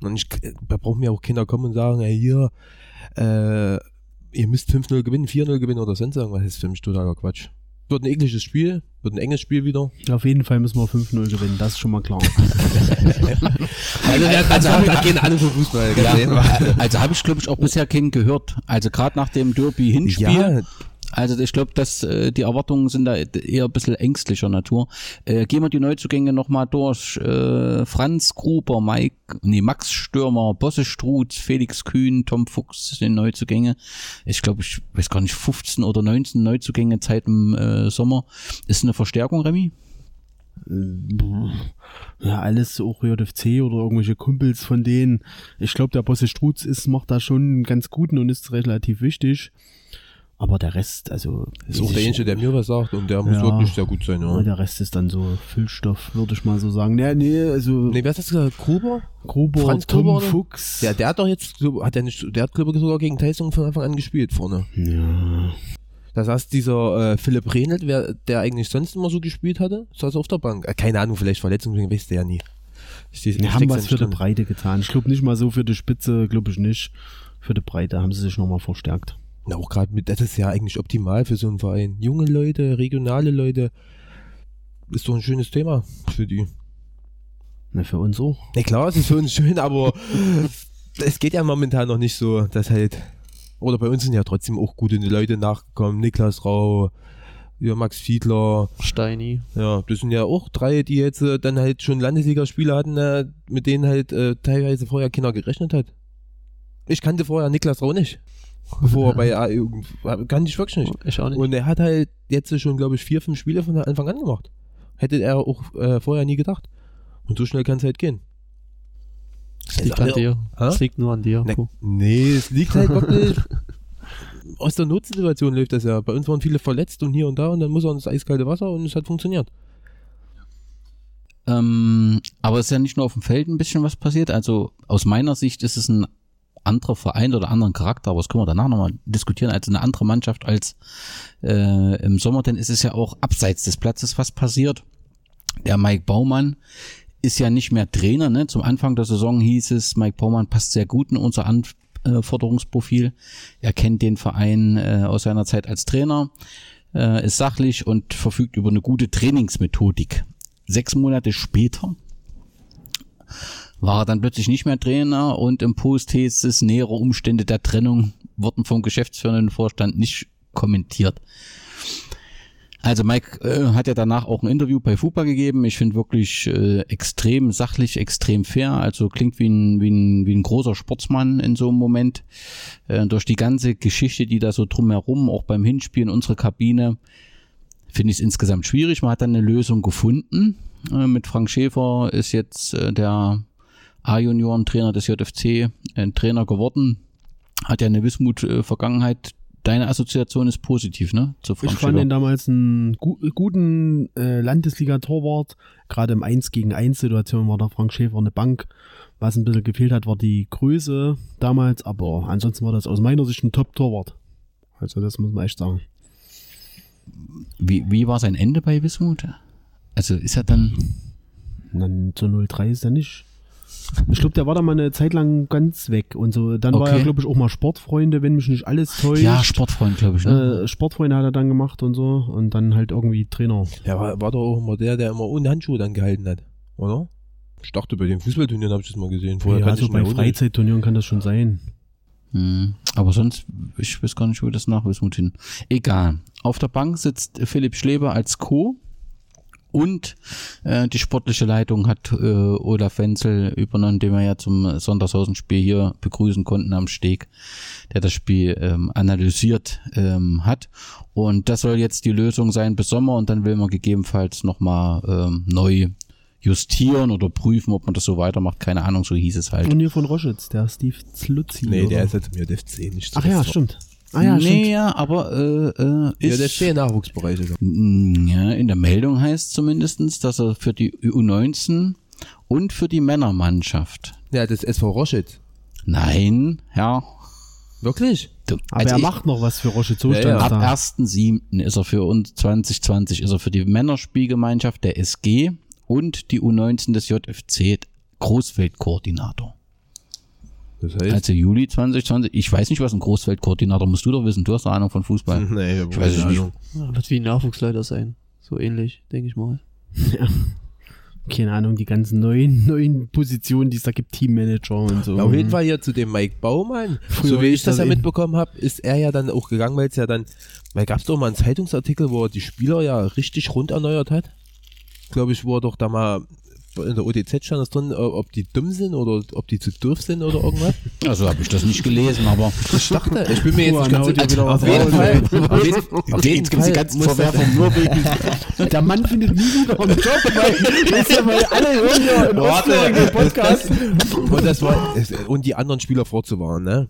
Und ich, da brauchen mir auch Kinder kommen und sagen, hey, hier, äh, ihr müsst 5-0 gewinnen, 4-0 gewinnen oder sonst irgendwas. Das ist für mich totaler Quatsch. Wird ein ekliges Spiel, wird ein enges Spiel wieder. Auf jeden Fall müssen wir 5-0 gewinnen, das ist schon mal klar. Also, also, also gehen alle für Fußball. Ja, also habe ich glaube ich auch bisher keinen gehört. Also gerade nach dem Derby-Hinspiel Ja, Also ich glaube, dass äh, die Erwartungen sind da eher ein bisschen ängstlicher Natur. Äh, gehen wir die Neuzugänge nochmal durch. Äh, Franz Gruber, Mike, nee, Max Stürmer, Bosse Struth, Felix Kühn, Tom Fuchs sind Neuzugänge. Ich glaube, ich weiß gar nicht, 15 oder 19 Neuzugänge Zeit im äh, Sommer. Ist eine Verstärkung, Remy? Ja, alles auch JFC oder irgendwelche Kumpels von denen. Ich glaube, der Bosse Strutz ist, macht da schon einen ganz guten und ist relativ wichtig. Aber der Rest, also. Ist auch der Einzige, der mir was sagt und der muss Ja. wirklich sehr gut sein, Ja, der Rest ist dann so Füllstoff, würde ich mal so sagen. Nee, nee, also Nee, wer hat das gesagt? Gruber? Gruber, Franz Tom Gruber? Fuchs. Ja, der hat doch jetzt, hat der nicht, der hat ich sogar gegen Tyson von Anfang an gespielt vorne. ja. Da saß dieser äh, Philipp Rehnelt, wer, der eigentlich sonst immer so gespielt hatte, saß auf der Bank. Äh, keine Ahnung, vielleicht Verletzungen, weißt du ja nie. Ich, ich, ich haben was für die. Breite getan. Ich glaube nicht mal so für die Spitze, glaube ich nicht. Für die Breite haben sie sich nochmal verstärkt. Na, auch gerade mit, das ist ja eigentlich optimal für so einen Verein. Junge Leute, regionale Leute, ist doch ein schönes Thema für die. Na, für uns auch. Na klar, es ist für uns schön, aber es geht ja momentan noch nicht so, dass halt, oder bei uns sind ja trotzdem auch gute Leute nachgekommen. Niklas Rau, ja, Max Fiedler, Steini. ja, das sind ja auch drei, die jetzt äh, dann halt schon Landesligaspiele hatten, äh, mit denen halt äh, teilweise vorher keiner gerechnet hat. Ich kannte vorher Niklas Rau nicht. Bevor er bei A kannte ich wirklich nicht. Ich auch nicht. Und er hat halt jetzt schon, glaube ich, vier, fünf Spiele von Anfang an gemacht. Hätte er auch äh, vorher nie gedacht. Und so schnell kann es halt gehen. Es liegt an dir. Es liegt nur an dir. Ne, nee, es liegt halt wirklich. Aus der Notsituation läuft das ja. Bei uns waren viele verletzt und hier und da und dann muss er ins eiskalte Wasser und es hat funktioniert. Ähm, aber es ist ja nicht nur auf dem Feld ein bisschen was passiert. Also aus meiner Sicht ist es ein anderer Verein oder anderen Charakter, aber das können wir danach nochmal diskutieren, als eine andere Mannschaft als äh, im Sommer, denn es ist ja auch abseits des Platzes was passiert. Der Mike Baumann ist ja nicht mehr Trainer. Ne? Zum Anfang der Saison hieß es, Mike Baumann passt sehr gut in unser Anforderungsprofil. Er kennt den Verein äh, aus seiner Zeit als Trainer, äh, ist sachlich und verfügt über eine gute Trainingsmethodik. Sechs Monate später war er dann plötzlich nicht mehr Trainer und im Post hieß es, nähere Umstände der Trennung wurden vom geschäftsführenden Vorstand nicht kommentiert. Also Mike äh, hat ja danach auch ein Interview bei FUPA gegeben. Ich finde wirklich äh, extrem sachlich, extrem fair. Also klingt wie ein, wie ein, wie ein großer Sportsmann in so einem Moment. Äh, durch die ganze Geschichte, die da so drumherum, auch beim Hinspielen, unsere Kabine, finde ich es insgesamt schwierig. Man hat dann eine Lösung gefunden. Äh, mit Frank Schäfer ist jetzt äh, der A-Junioren-Trainer des JFC ein Trainer geworden. Hat ja eine Wismut-Vergangenheit. Deine Assoziation ist positiv, ne? Zu Frank Ich fand ihn damals einen gu guten äh, Landesliga-Torwart. Gerade im 1 gegen 1 Situation war der Frank Schäfer eine Bank. Was ein bisschen gefehlt hat, war die Größe damals, aber ansonsten war das aus meiner Sicht ein Top-Torwart. Also das muss man echt sagen. Wie, wie war sein Ende bei Wismut? Also ist er dann. Dann zu 0-3 ist er nicht. Ich glaube, der war da mal eine Zeit lang ganz weg und so. Dann war Okay. er, glaube ich, auch mal Sportfreunde, wenn mich nicht alles täuscht. Ja, Sportfreund, glaube ich. Ne? Äh, Sportfreunde hat er dann gemacht und so und dann halt irgendwie Trainer. Ja, war, war doch auch immer der, der immer ohne Handschuhe dann gehalten hat, oder? Ich dachte, bei den Fußballturnieren habe ich das mal gesehen. Vorher ja, also bei. Freizeitturnieren kann das schon sein. Hm. Aber sonst, ich weiß gar nicht, wo das nach Wismut hin. Egal. Auf der Bank sitzt Philipp Schleber als Co. Und äh, die sportliche Leitung hat äh, Olaf Wenzel übernommen, den wir ja zum Sondershausen-Spiel hier begrüßen konnten am Steg, der das Spiel ähm, analysiert ähm, hat. Und das soll jetzt die Lösung sein bis Sommer und dann will man gegebenenfalls nochmal ähm, neu justieren oder prüfen, ob man das so weitermacht. Keine Ahnung, so hieß es halt. Und hier von Roschitz, der Steve Zlutzi. Nee, oder? der ist jetzt mir FC nicht. Ach ja, stimmt. Ah ja, nee, ja, aber äh, äh, Ja, ist, der FC Nachwuchsbereich ist Ja, in der Meldung heißt zumindestens, dass er für die U19 und für die Männermannschaft. Ja, das SV Roschitz. Nein, Herr. Wirklich? Aber also er ich- macht noch was für Roschitz. So Ja, ja. Ab da. 1.7. ist er für uns 2020 ist er für die Männerspielgemeinschaft der SG und die U19 des JFC Großfeldkoordinator. Das heißt. Also Juli 2020. Ich weiß nicht, was ein Großfeldkoordinator musst du doch wissen. Du hast eine Ahnung von Fußball. nee, Ich weiß nicht. Ja, wird wie ein Nachwuchsleiter sein. So ähnlich, denke ich mal. keine Ahnung, die ganzen neuen, neuen Positionen, die es da gibt, Teammanager und so. Ja, auf jeden Fall hier zu dem Mike Baumann. Früher so wie ich das ja mitbekommen habe, ist er ja dann auch gegangen, weil es ja dann, weil gab es doch mal einen Zeitungsartikel, wo er die Spieler ja richtig rund erneuert hat. Glaube ich, wo er doch da mal in der OTZ stand das drin, ob die dumm sind oder ob die zu doof sind oder irgendwas. Also habe ich das nicht gelesen, aber Ich dachte, ich bin mir jetzt nicht ganz sicher. wieder Auf was jeden Fall. Auf jeden, auf jeden Fall muss das- nur wegen. Der Mann findet nie wieder einen Job, weil, du, weil alle hören ja im Warte, Podcast. Und, das war, es- und die anderen Spieler vorzuwarnen, ne?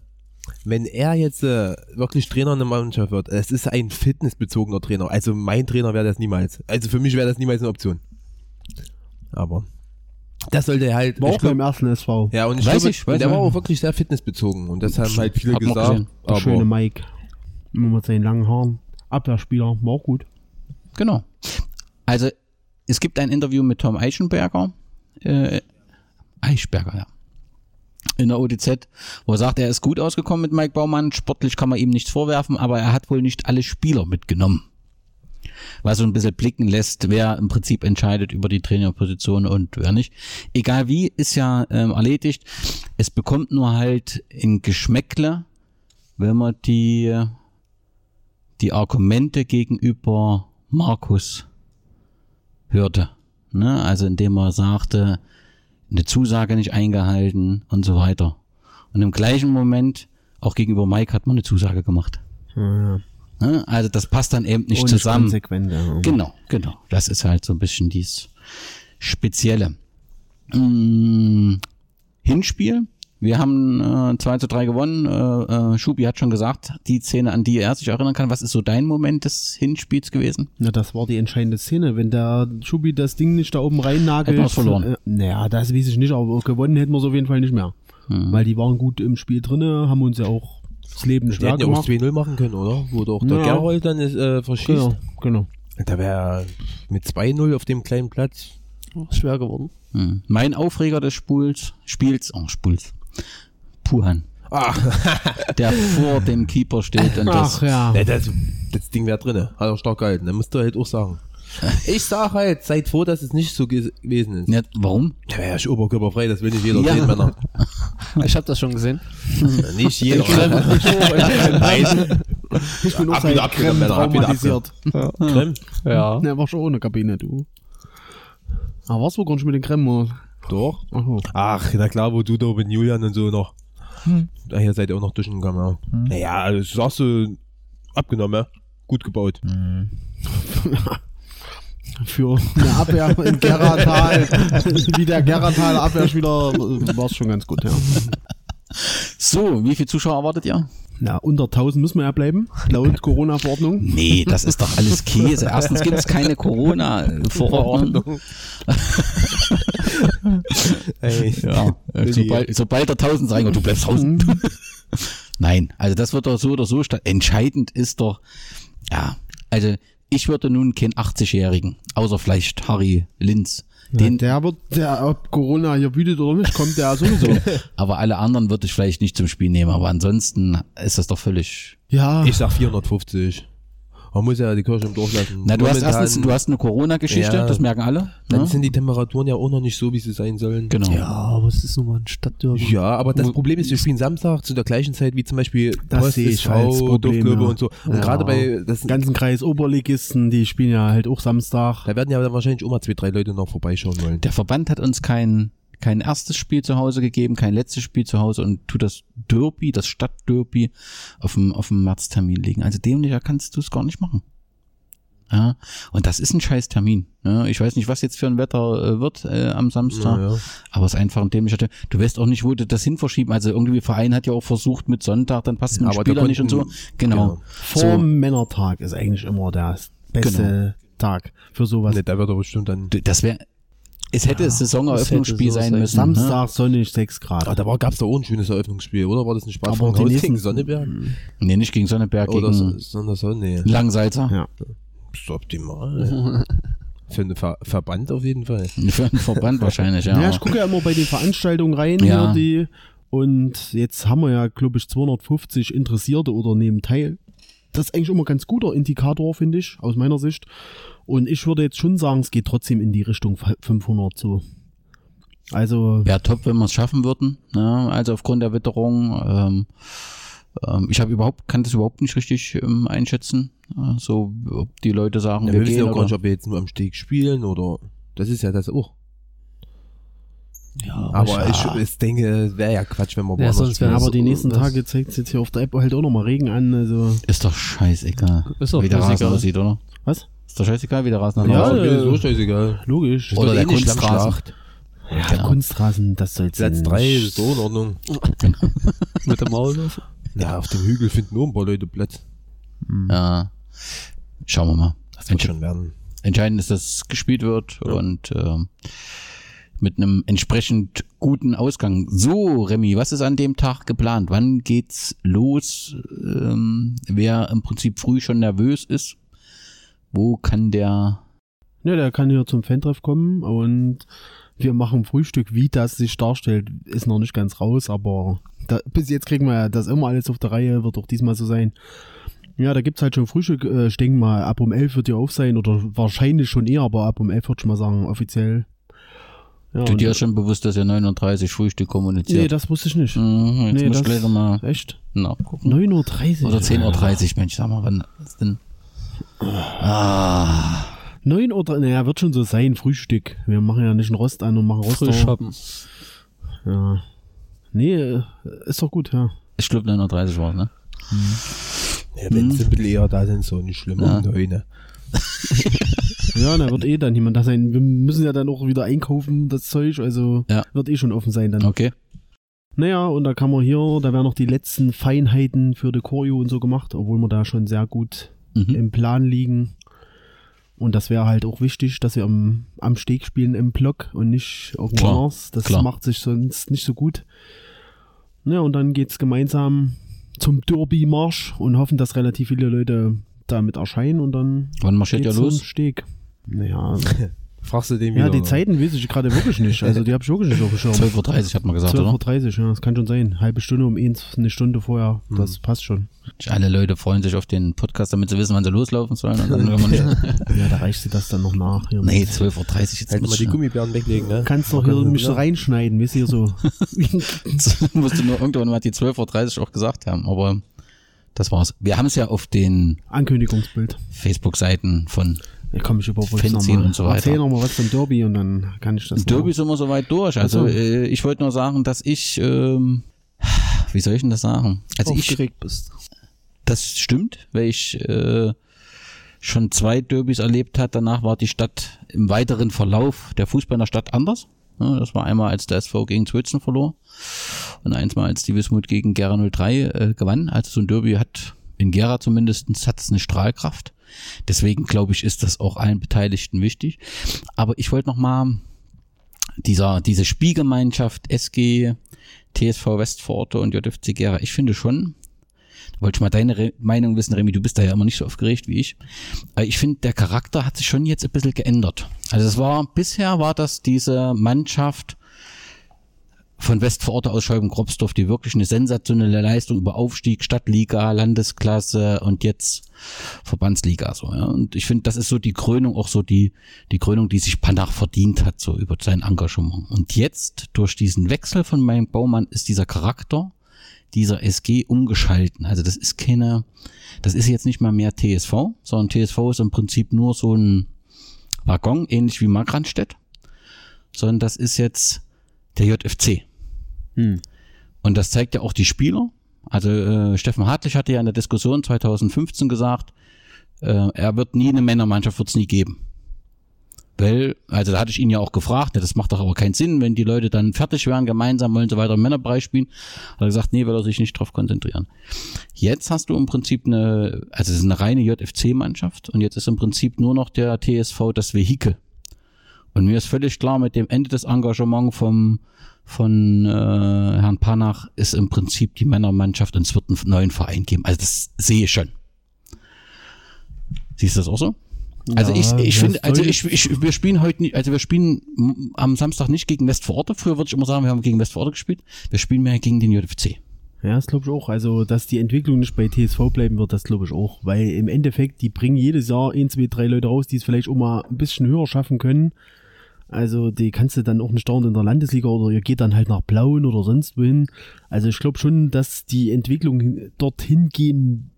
Wenn er jetzt äh, wirklich Trainer in der Mannschaft wird, es ist ein fitnessbezogener Trainer. Also mein Trainer wäre das niemals. Also für mich wäre das niemals eine Option. Aber das sollte er halt. War ich auch beim glaub, ersten SV. ja, und ich Weiß glaube, ich, weiß der war auch wirklich sehr fitnessbezogen. Und das haben halt viele Hab gesagt. Der schöne Mike. Immer mit seinen langen Haaren. Abwehrspieler, war auch gut. Genau. Also es gibt ein Interview mit Tom Eichenberger, äh, Eichberger, ja, in der OTZ, wo er sagt, er ist gut ausgekommen mit Mike Baumann, sportlich kann man ihm nichts vorwerfen, aber er hat wohl nicht alle Spieler mitgenommen. Was so ein bisschen blicken lässt, wer im Prinzip entscheidet über die Trainerposition und wer nicht. Egal wie, ist ja ähm, erledigt. Es bekommt nur halt in Geschmäckle, wenn man die die Argumente gegenüber Markus hörte. Ne? Also indem er sagte, eine Zusage nicht eingehalten und so weiter. Und im gleichen Moment, auch gegenüber Mike, hat man eine Zusage gemacht. Ja, Ne? Also das passt dann eben nicht und zusammen. Konsequent, ja. Genau, genau. Das ist halt so ein bisschen dies Spezielle. Mm, Hinspiel. Wir haben äh, 2 zu 3 gewonnen. Äh, äh, Schubi hat schon gesagt, die Szene, an die er sich erinnern kann. Was ist so dein Moment des Hinspiels gewesen? Na, das war die entscheidende Szene. Wenn der Schubi das Ding nicht da oben rein nagelt. Hätten wir's verloren. Äh, naja, das weiß ich nicht, aber gewonnen hätten wir es auf jeden Fall nicht mehr. Hm. Weil die waren gut im Spiel drinne, haben uns ja auch das Leben schwer hätten ja auch gemacht. 2-0 machen können, oder? Wo doch der Ja. Gerold dann ist, äh, verschießt. Genau, genau. Da wäre mit 2-0 auf dem kleinen Platz. Schwer geworden. Hm. Mein Aufreger des Spuls, Spiels, oh, Spuls, Puhan, Ah, der vor dem Keeper steht und das, Ach ja. Ja, das, das Ding wäre drinne. Hat er stark gehalten. Da musst du halt auch sagen. Ich sag halt, seid froh, dass es nicht so ge- gewesen ist. Ja, warum? Ja, er ist oberkörperfrei, das will nicht jeder Ja. sehen, Männer. Ich habe das schon gesehen. Nicht jeder. Nein. Ich bin auch seit Creme traumatisiert. Creme? Ja. Ne, war schon ohne Kabine, du. Aber warst du gar nicht mit den Creme? Doch. Ach, so. Ach, na klar, wo du da mit Julian und so noch. Hm. Da hier seid ihr auch noch durchgegangen, ja. Naja, also das sagst du abgenommen, ja. Gut gebaut. Hm. Für eine Abwehr in Gerratal, wie der Gerrataler Abwehrspieler, war es schon ganz gut, ja. So, wie viele Zuschauer erwartet ihr? Na, unter 1000 müssen wir ja bleiben, laut Corona-Verordnung. Nee, das ist doch alles Käse. Erstens gibt es keine Corona-Verordnung. Ey, Ja, sobald, sobald der 1000 reinkommt, du bleibst draußen. Nein, also das wird doch so oder so statt. Entscheidend ist doch, ja, also ich würde nun keinen 80-Jährigen, außer vielleicht Harry Linz, den, der wird, der, ob Corona hier wütet oder nicht, kommt der sowieso. aber alle anderen würde ich vielleicht nicht zum Spiel nehmen, aber ansonsten ist das doch völlig. Ja, Ich sag 450. Man muss ja die Kirche im Dorf lassen. Na, du hast erstens, du hast eine Corona-Geschichte, Ja. das merken alle. Dann Ne? sind die Temperaturen ja auch noch nicht so, wie sie sein sollen. Genau. Ja, aber es ist nun mal ein Stadtderby. Ja, aber das Problem ist, wir spielen Samstag zu der gleichen Zeit wie zum Beispiel Das Post, SV, Dorfkörper ja. und so. Und Ja. gerade bei, das, den ganzen Kreis Oberligisten, die spielen ja halt auch Samstag. da werden ja dann wahrscheinlich auch mal zwei, drei Leute noch vorbeischauen wollen. Der Verband hat uns kein, kein erstes Spiel zu Hause gegeben, kein letztes Spiel zu Hause und tut das Derby, das Stadtderby auf dem, auf dem Märztermin legen. Also dämlicher kannst du es gar nicht machen. Ja, und das ist ein scheiß Termin. Ja, ich weiß nicht, was jetzt für ein Wetter äh, wird äh, am Samstag, Ja, ja. aber es ist einfach ein dämlicher Termin. Du weißt auch nicht, wo du das hin verschieben. Also irgendwie Verein hat ja auch versucht mit Sonntag, dann passt da Spieler nicht und so. Genau. genau. Vor So, Männertag ist eigentlich immer der beste Tag für sowas. Ne, da wird er bestimmt dann. das wäre, es hätte Ja, Saisoneröffnungsspiel es so sein müssen. Samstag sonnig 6 Grad. Ah, da war, gab's da auch ein schönes Eröffnungsspiel, oder? War das ein Spaß Aber von die Haus nächsten- gegen Sonneberg? Ne? Nee, nicht gegen Sonneberg, Oder gegen sondern so, nee. Langsalzer. Ja. Das ist optimal. Für einen Ver Verband auf jeden Fall. Für einen Verband wahrscheinlich, ja. Ja, ich gucke ja immer bei den Veranstaltungen rein, Ja. hier die, und jetzt haben wir ja, glaube ich, 250 Interessierte oder nehmen teil. Das ist eigentlich immer ein ganz guter Indikator, finde ich, aus meiner Sicht. Und ich würde jetzt schon sagen, es geht trotzdem in die Richtung 500 so. Also, Wäre top, wenn wir es schaffen würden. Ne? Also aufgrund der Witterung. Ähm, ähm, ich habe überhaupt, kann das überhaupt nicht richtig ähm, einschätzen. Äh, so, ob die Leute sagen, Ja, wir wir wissen gehen ja gar nicht, ob wir jetzt nur am Steg spielen oder. Das ist ja das auch. Ja, Aber ich, ich denke, wäre ja Quatsch, wenn wir Ja, sonst spielen. wär aber die nächsten Tage zeigt es jetzt hier auf der App halt auch nochmal Regen an. Also, ist doch scheißegal. Ist doch wie der Rasen aussieht, oder? was? Ist doch scheißegal, wie der Rasen Ja, aussieht. Ja, äh, so scheißegal. Logisch. Oder wird der eh Kunstrasen. Ja, Genau. Kunstrasen, das soll Platz 3 ist so in Ordnung. Mit der Maul. Ja, auf dem Hügel finden nur ein paar Leute Platz. Ja. Schauen wir mal. Das wird schon werden. Entscheidend ist, dass es gespielt wird und ähm, mit einem entsprechend guten Ausgang. So, Remy, was ist an dem Tag geplant? Wann geht's los? Ähm, wer im Prinzip früh schon nervös ist, wo kann der Ja, der kann hier zum Fan-Treff kommen und wir machen Frühstück. Wie das sich darstellt, ist noch nicht ganz raus, aber da, bis jetzt kriegen wir ja das immer alles auf der Reihe, wird auch diesmal so sein. Ja, da gibt's halt schon Frühstück. Äh, ich denke mal, ab um 11 wird die auf sein oder wahrscheinlich schon eher, aber ab um 11 würde ich mal sagen, offiziell. Ja, Du dir ist schon bewusst, dass ihr 39 Frühstück kommuniziert. nee, das wusste ich nicht. Mhm, jetzt Nee, muss ich gleich noch mal Echt? nachgucken. 9.30 Uhr. Oder 10.30 Uhr, Mensch, sag mal, wann ist denn? Ah, 9 Uhr, naja, wird schon so sein, Frühstück. Wir machen ja nicht einen Rost an und machen Rost. Frisch haben. Ja. Nee, äh, ist doch gut, ja. ich glaube 9.30 Uhr war es, ne? Ja, wenn sie ein bisschen eher da sind, so nicht schlimm. Ja. Um neun, ne? Ja, da wird eh dann jemand da sein. Wir müssen ja dann auch wieder einkaufen, das Zeug, also Ja. wird eh schon offen sein dann. Okay. Naja, und da kann man hier, da werden noch die letzten Feinheiten für die Choreo und so gemacht, obwohl wir da schon sehr gut Mhm. im Plan liegen. Und das wäre halt auch wichtig, dass wir am, am Steg spielen im Block und nicht irgendwo Klar, anders. Das klar. macht sich sonst nicht so gut. Ja, und dann geht's gemeinsam zum Derby-Marsch und hoffen, dass relativ viele Leute damit erscheinen und dann Wann marschiert ihr zum los? Steg. Naja, Fragst du den ja, wieder? die Zeiten weiß ich gerade wirklich nicht. Also die habe ich wirklich nicht auf dem Schirm. 12.30 Uhr hat man gesagt, oder? 12.30 Uhr, ja, das kann schon sein. Halbe Stunde um eins, eine Stunde vorher, Hm. das passt schon. Alle Leute freuen sich auf den Podcast, damit sie wissen, wann sie loslaufen sollen. Und dann wir nicht, Ja, da reicht sie das dann noch nach. Hier. nee, 12.30 Uhr jetzt Halt muss mal die ich- Gummibären weglegen, ne? Kannst doch hier mich so reinschneiden, wisst ihr so. musste nur irgendwann mal die 12.30 Uhr auch gesagt haben, aber das war's. Wir haben es ja auf den Ankündigungsbild. Facebook-Seiten von Ich komme mich überhaupt nicht und so weiter. Erzähl noch mal was vom Derby und dann kann ich das Derby noch. sind wir soweit durch. Also Ach so. äh, ich wollte nur sagen, dass ich, ähm, wie soll ich denn das sagen? Also ich, aufgeregt bist. das stimmt, weil ich äh, schon zwei Derbys erlebt hat. Danach war die Stadt im weiteren Verlauf der Fußball in der Stadt anders. Ja, das war einmal, als der SV gegen Zwölzen verlor und eins mal, als die Wismut gegen Gera 03 äh, gewann. Also so ein Derby hat in Gera zumindest hat's eine Strahlkraft. Deswegen glaube ich, ist das auch allen Beteiligten wichtig. Aber ich wollte noch mal dieser, diese Spielgemeinschaft SG, TSV Westforte und JFC Gera, ich finde schon, da wollte ich mal deine Re Meinung wissen, Remy, du bist da ja immer nicht so aufgeregt wie ich. Aber ich finde, der Charakter hat sich schon jetzt ein bisschen geändert. Also es war, bisher war das diese Mannschaft von Westforte aus Scheiben-Kropsdorf, die wirklich eine sensationelle Leistung über Aufstieg, Stadtliga, Landesklasse und jetzt Verbandsliga so. Ja. Und ich finde, das ist so die Krönung, auch so die die Krönung, die sich Panach verdient hat, so über sein Engagement. Und jetzt durch diesen Wechsel von meinem Baumann ist dieser Charakter dieser SG umgeschalten. Also das ist keine, das ist jetzt nicht mal mehr TSV, sondern TSV ist im Prinzip nur so ein Waggon, ähnlich wie Markranstädt, sondern das ist jetzt der JFC. Hm. Und das zeigt ja auch die Spieler. Also äh, Steffen Hartlich hatte ja in der Diskussion 2015 gesagt, äh, er wird nie eine Männermannschaft, wird es nie geben. Weil, also da hatte ich ihn ja auch gefragt, ne, das macht doch aber keinen Sinn, wenn die Leute dann fertig wären, gemeinsam wollen sie weiter im Männerbereich spielen. Hat er gesagt, nee, will er sich nicht drauf konzentrieren. Jetzt hast du im Prinzip eine, also es ist eine reine JFC-Mannschaft und jetzt ist im Prinzip nur noch der TSV das Vehikel. Und mir ist völlig klar, mit dem Ende des Engagements vom, von äh, Herrn Panach ist im Prinzip die Männermannschaft und es wird einen neuen Verein geben. Also das sehe ich schon. Siehst du das auch so? Also Ja, ich, ich finde, also ich, ich, wir spielen heute nicht, also wir spielen am Samstag nicht gegen Westvororte. Früher würde ich immer sagen, wir haben gegen Westvororte gespielt. Wir spielen mehr gegen den JFC. Ja, das glaube ich auch. Also, dass die Entwicklung nicht bei TSV bleiben wird, das glaube ich auch. Weil im Endeffekt, die bringen jedes Jahr ein, zwei, drei Leute raus, die es vielleicht auch mal ein bisschen höher schaffen können. Also, die kannst du dann auch nicht dauernd in der Landesliga oder ihr geht dann halt nach Blauen oder sonst wohin. Also, ich glaube schon, dass die Entwicklung dorthin gehen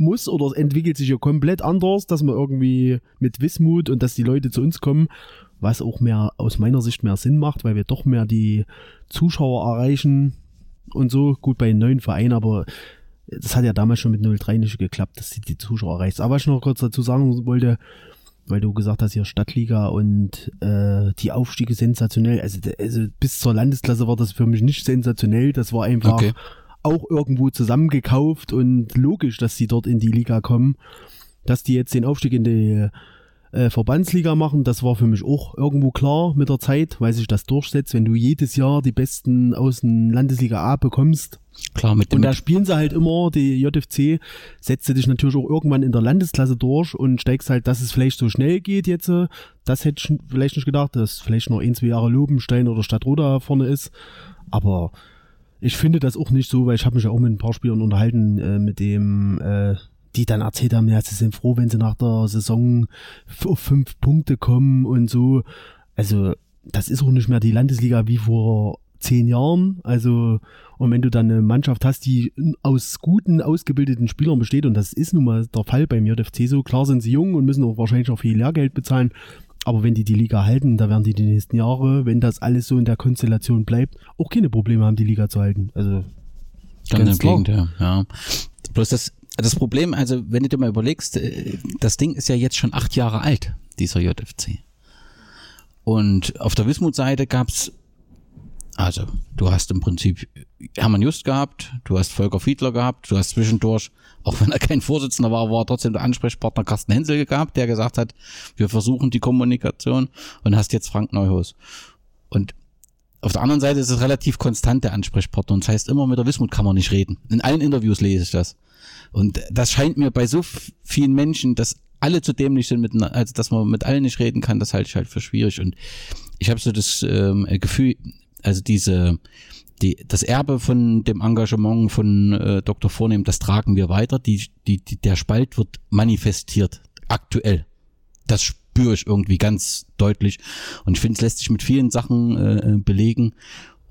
muss oder entwickelt sich ja komplett anders, dass man irgendwie mit Wismut und dass die Leute zu uns kommen, was auch mehr aus meiner Sicht mehr Sinn macht, weil wir doch mehr die Zuschauer erreichen und so. Gut bei einem neuen Verein, aber das hat ja damals schon mit 03 nicht geklappt, dass sie die Zuschauer erreicht. Aber was ich noch kurz dazu sagen wollte, weil du gesagt hast, hier Stadtliga und äh, die Aufstiege sensationell. Also, also bis zur Landesklasse war das für mich nicht sensationell. Das war einfach Okay. Auch irgendwo zusammengekauft und logisch, dass sie dort in die Liga kommen. Dass die jetzt den Aufstieg in die äh, Verbandsliga machen, das war für mich auch irgendwo klar mit der Zeit, weil sich das durchsetzt, wenn du jedes Jahr die Besten aus dem Landesliga A bekommst. Klar, mit dem Und da spielen sie halt immer, die JFC, setzt du dich natürlich auch irgendwann in der Landesklasse durch und steigst halt, dass es vielleicht so schnell geht jetzt. äh, Das hätte ich vielleicht nicht gedacht, dass vielleicht noch ein, zwei Jahre Lobenstein oder Stadtroda vorne ist. Aber ich finde das auch nicht so, weil ich habe mich ja auch mit ein paar Spielern unterhalten, äh, mit dem, äh, die dann erzählt haben, ja, sie sind froh, wenn sie nach der Saison auf fünf Punkte kommen und so. Also, das ist auch nicht mehr die Landesliga wie vor zehn Jahren. Also, und wenn du dann eine Mannschaft hast, die aus guten, ausgebildeten Spielern besteht, und das ist nun mal der Fall beim JFC so, klar sind sie jung und müssen auch wahrscheinlich auch viel Lehrgeld bezahlen, aber wenn die die Liga halten, da werden die die nächsten Jahre, wenn das alles so in der Konstellation bleibt, auch keine Probleme haben, die Liga zu halten. Also, Ganz, Ganz klar. Gegenteil, ja. Bloß das, das Problem, also wenn du dir mal überlegst, äh, das Ding ist ja jetzt schon acht Jahre alt, dieser JFC. Und auf der Wismut-Seite gab's, also du hast im Prinzip Hermann Just gehabt, du hast Volker Fiedler gehabt, du hast zwischendurch, auch wenn er kein Vorsitzender war, war trotzdem der Ansprechpartner Carsten Hensel gehabt, der gesagt hat, wir versuchen die Kommunikation und hast jetzt Frank Neuhaus. Und auf der anderen Seite ist es relativ konstant der Ansprechpartner und das heißt immer mit der Wismut kann man nicht reden. In allen Interviews lese ich das. Und das scheint mir bei so vielen Menschen, dass alle zu dämlich sind, mit, also dass man mit allen nicht reden kann, das halte ich halt für schwierig. Und ich habe so das ähm, Gefühl, also diese, die, das Erbe von dem Engagement von äh, Dr. Vornehm, das tragen wir weiter. Die, die, die, der Spalt wird manifestiert, aktuell. Das spüre ich irgendwie ganz deutlich. Und ich finde, es lässt sich mit vielen Sachen äh, äh, belegen.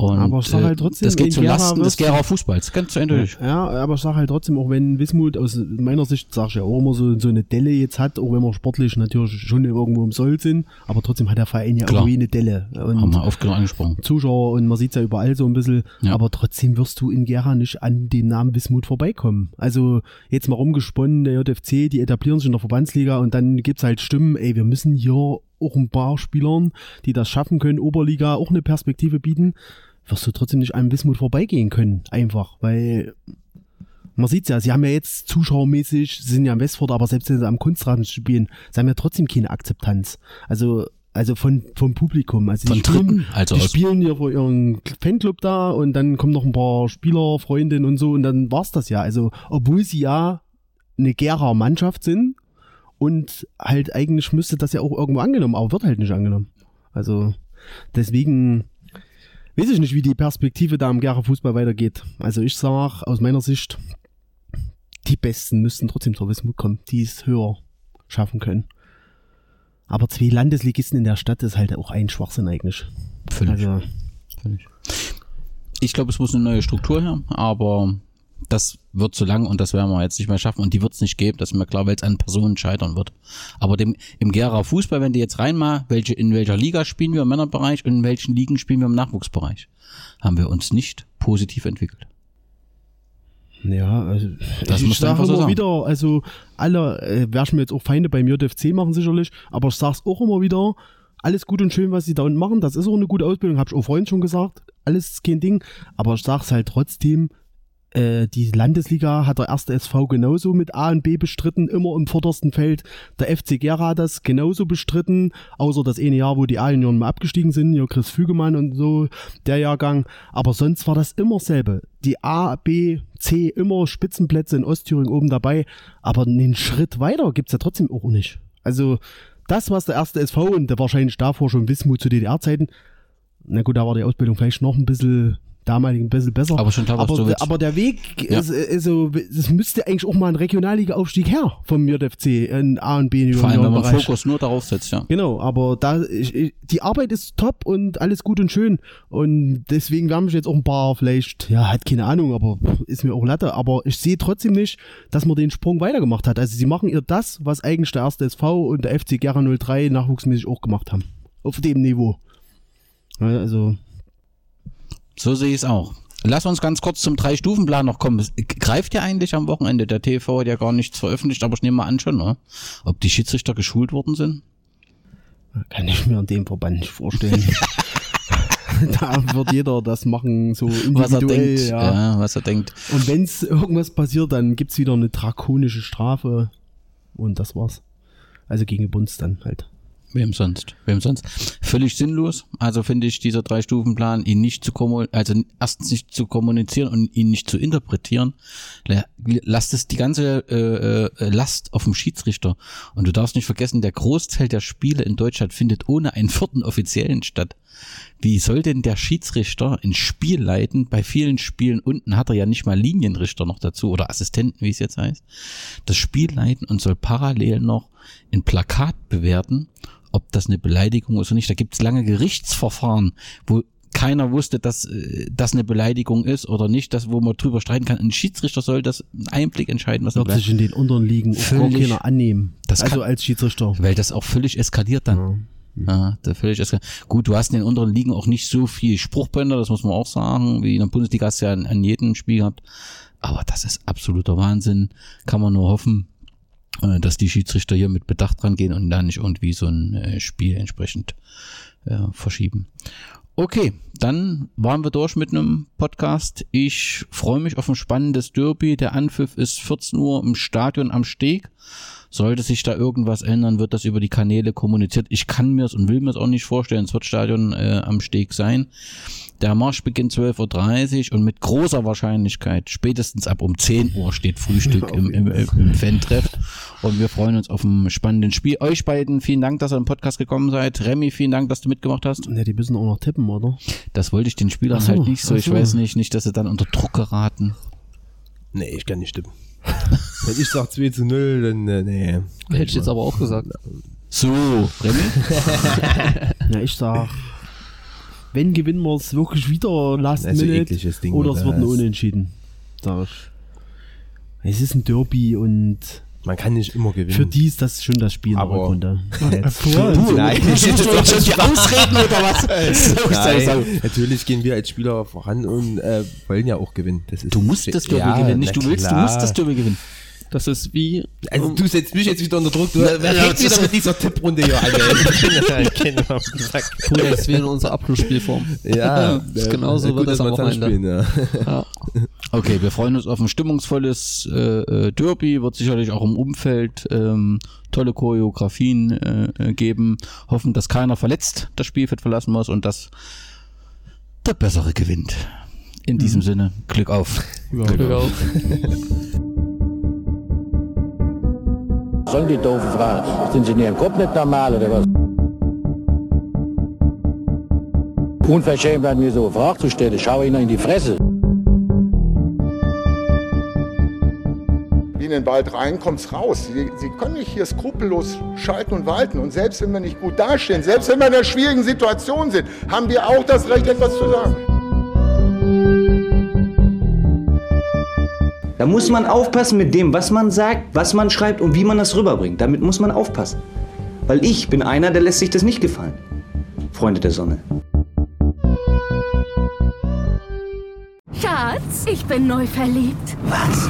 Und, Aber ich sag äh, halt trotzdem, das geht zu Lasten des Gera Fußballs, ganz eindeutig. Ja, aber ich sag halt trotzdem, auch wenn Wismut aus meiner Sicht, sag ich ja auch immer, so, so eine Delle jetzt hat, auch wenn wir sportlich natürlich schon irgendwo im Soll sind, aber trotzdem hat der Verein ja Klar. irgendwie eine Delle. Haben Und wir oft genug angesprochen. Zuschauer und man sieht's ja überall so ein bisschen, Ja. aber trotzdem wirst du in Gera nicht an dem Namen Wismut vorbeikommen. Also jetzt mal rumgesponnen, der JFC, die etablieren sich in der Verbandsliga und dann gibt's halt Stimmen, ey, wir müssen hier auch ein paar Spielern, die das schaffen können, Oberliga auch eine Perspektive bieten, wirst du trotzdem nicht an Wismut vorbeigehen können, einfach, weil man sieht's ja, sie haben ja jetzt zuschauermäßig, sie sind ja am Westford, aber selbst wenn sie am Kunstrasen spielen, sie haben ja trotzdem keine Akzeptanz. Also, also von, vom Publikum. Also Von die spielen, also die spielen ja vor ihren Fanclub da und dann kommen noch ein paar Spieler, Freundinnen und so und dann war's das ja. Also, obwohl sie ja eine Gera Mannschaft sind und halt eigentlich müsste das ja auch irgendwo angenommen, aber wird halt nicht angenommen. Also, deswegen weiß ich nicht, wie die Perspektive da am Gera Fußball weitergeht. Also ich sag aus meiner Sicht, die Besten müssten trotzdem zur Wismut kommen, die es höher schaffen können. Aber zwei Landesligisten in der Stadt ist halt auch ein Schwachsinn eigentlich. Völlig. Also, Völlig. Ich glaube, es muss eine neue Struktur her, aber das wird zu lang und das werden wir jetzt nicht mehr schaffen und die wird es nicht geben, das ist mir klar, weil es an Personen scheitern wird. Aber dem, im Gera Fußball, wenn die jetzt reinmal, welche, in welcher Liga spielen wir im Männerbereich und in welchen Ligen spielen wir im Nachwuchsbereich, haben wir uns nicht positiv entwickelt. ja, also Das ich sage so immer sagen. wieder, also alle, äh, werden mir jetzt auch Feinde beim JFC machen sicherlich, aber ich sag's auch immer wieder, alles gut und schön, was sie da unten machen, das ist auch eine gute Ausbildung, habe ich auch vorhin schon gesagt, alles ist kein Ding, aber ich sag's halt trotzdem, äh, die Landesliga hat der erste SV genauso mit A und B bestritten, immer im vordersten Feld. Der FC Gera hat das genauso bestritten, außer das eine Jahr, wo die A-Junioren mal abgestiegen sind, ja Chris Fügemann und so, der Jahrgang. Aber sonst war das immer dasselbe. Die A, B, C, immer Spitzenplätze in Ostthüringen oben dabei, aber einen Schritt weiter gibt's ja trotzdem auch nicht. Also das, was der erste SV und der wahrscheinlich davor schon Wismut zu DDR-Zeiten, na gut, da war die Ausbildung vielleicht noch ein bisschen damaligen ein bisschen besser. Aber schon aber, aber der Weg, Ja. ist, ist so, es müsste eigentlich auch mal ein Regionalliga-Aufstieg her vom JFC in A und B Vor allem, wenn man Bereich. Fokus nur darauf setzt, ja. Genau, aber da ich, ich, die Arbeit ist top und alles gut und schön und deswegen werden mich jetzt auch ein paar vielleicht, ja, hat keine Ahnung, aber ist mir auch Latte, aber ich sehe trotzdem nicht, dass man den Sprung weitergemacht hat. Also sie machen ihr das, was eigentlich der erste SV und der FC Gera 03 nachwuchsmäßig auch gemacht haben. Auf dem Niveau. Also, So sehe ich es auch. Lass uns ganz kurz zum Drei-Stufen-Plan noch kommen. Es Greift ja eigentlich am Wochenende? Der TV hat ja gar nichts veröffentlicht, aber ich nehme mal an schon, oder? Ob die Schiedsrichter geschult worden sind? kann ich mir in dem Verband nicht vorstellen. da wird jeder das machen, so Was er individuell. denkt. ja. Ja. was er denkt. Und wenn es irgendwas passiert, dann gibt's wieder eine drakonische Strafe. Und das war's. Also gegen Bunds dann halt. Wem sonst? Wem sonst? Völlig sinnlos. Also finde ich dieser Drei-Stufen-Plan, ihn nicht zu kommunizieren, also erstens nicht zu kommunizieren und ihn nicht zu interpretieren. La- Lasst es die ganze äh, äh, Last auf dem Schiedsrichter. Und du darfst nicht vergessen, der Großteil der Spiele in Deutschland findet ohne einen vierten Offiziellen statt. Wie soll denn der Schiedsrichter ein Spiel leiten? Bei vielen Spielen unten hat er ja nicht mal Linienrichter noch dazu oder Assistenten, wie es jetzt heißt. Das Spiel leiten und soll parallel noch ein Plakat bewerten, ob das eine Beleidigung ist oder nicht. Da gibt es lange Gerichtsverfahren, wo keiner wusste, dass äh, das eine Beleidigung ist oder nicht, das, wo man drüber streiten kann. Ein Schiedsrichter soll das einen Einblick entscheiden, was eine Wird sich in den unteren Ligen Völlig. keiner annehmen. Das also kann- als Schiedsrichter. weil das auch völlig eskaliert dann. Ja, da völlig eskaliert. Gut, du hast in den unteren Ligen auch nicht so viel Spruchbänder, das muss man auch sagen, wie in der Bundesliga hast du ja an, an jedem Spiel gehabt. Aber das ist absoluter Wahnsinn. Kann man nur hoffen, äh, dass die Schiedsrichter hier mit Bedacht rangehen und da nicht irgendwie so ein äh, Spiel entsprechend äh, verschieben. Okay, dann waren wir durch mit einem Podcast. Ich freue mich auf ein spannendes Derby. Der Anpfiff ist 14 Uhr im Stadion am Steg. Sollte sich da irgendwas ändern, wird das über die Kanäle kommuniziert. Ich kann mir es und will mir es auch nicht vorstellen. Es wird Stadion äh, am Steg sein. Der Marsch beginnt 12.30 Uhr und mit großer Wahrscheinlichkeit spätestens ab um 10 Uhr steht Frühstück im, im, im Fan-Treff. Und wir freuen uns auf ein spannendes Spiel. Euch beiden vielen Dank, dass ihr im Podcast gekommen seid. Remy, vielen Dank, dass du mitgemacht hast. Ja, die müssen auch noch tippen, oder? Das wollte ich den Spielern so, halt nicht so. Ich so. weiß nicht, nicht, dass sie dann unter Druck geraten. Nee, ich kann nicht stimmen. Wenn ich sag 2 zu 0, dann, äh, nee. Hätte ich jetzt aber auch gesagt. So, Remy? Ja, ich sag, wenn gewinnen wir es wirklich wieder Last Das ist ein Minute Ding, oder es wird ein das- Unentschieden. Sag ich. Es ist ein Derby und Man kann nicht immer gewinnen. für die ist das schon das Spiel in der Aber- Rückrunde. Du, Nein. du suchst du uns schon die Ausreden oder was? So, Nein, so, so. natürlich gehen wir als Spieler voran und äh, wollen ja auch gewinnen. Das ist Du musst das Derby Ja, gewinnen, nicht na du willst, du klar. musst das Derby gewinnen. Das ist wie. Also du setzt mich jetzt wieder unter Druck. Du, wer fängt wieder mit dieser Tipprunde hier an? Sack. Bruder, das ist wie in unserer Abschlussspielform. ja, Das ist genauso wird das am Wochenende. spielen, ja. Ja. Okay, wir freuen uns auf ein stimmungsvolles äh, äh, Derby, wird sicherlich auch im Umfeld ähm, tolle Choreografien äh, äh, geben. Hoffen, dass keiner verletzt das Spielfeld verlassen muss und dass der Bessere gewinnt. In diesem Sinne, Glück auf. Glück auf. Sollen die doofen Fragen? Sind sie in ihrem Kopf nicht normal oder was? Unverschämt an mir so eine Frage zu stellen, schau ihnen in die Fresse. Wie in den Wald rein, kommt's raus. Sie, Sie können nicht hier skrupellos schalten und walten. Und selbst wenn wir nicht gut dastehen, selbst wenn wir in einer schwierigen Situation sind, haben wir auch das Recht, etwas zu sagen. Da muss man aufpassen mit dem, was man sagt, was man schreibt und wie man das rüberbringt. Damit muss man aufpassen. Weil ich bin einer, der lässt sich das nicht gefallen. Freunde der Sonne. Schatz, ich bin neu verliebt. Was?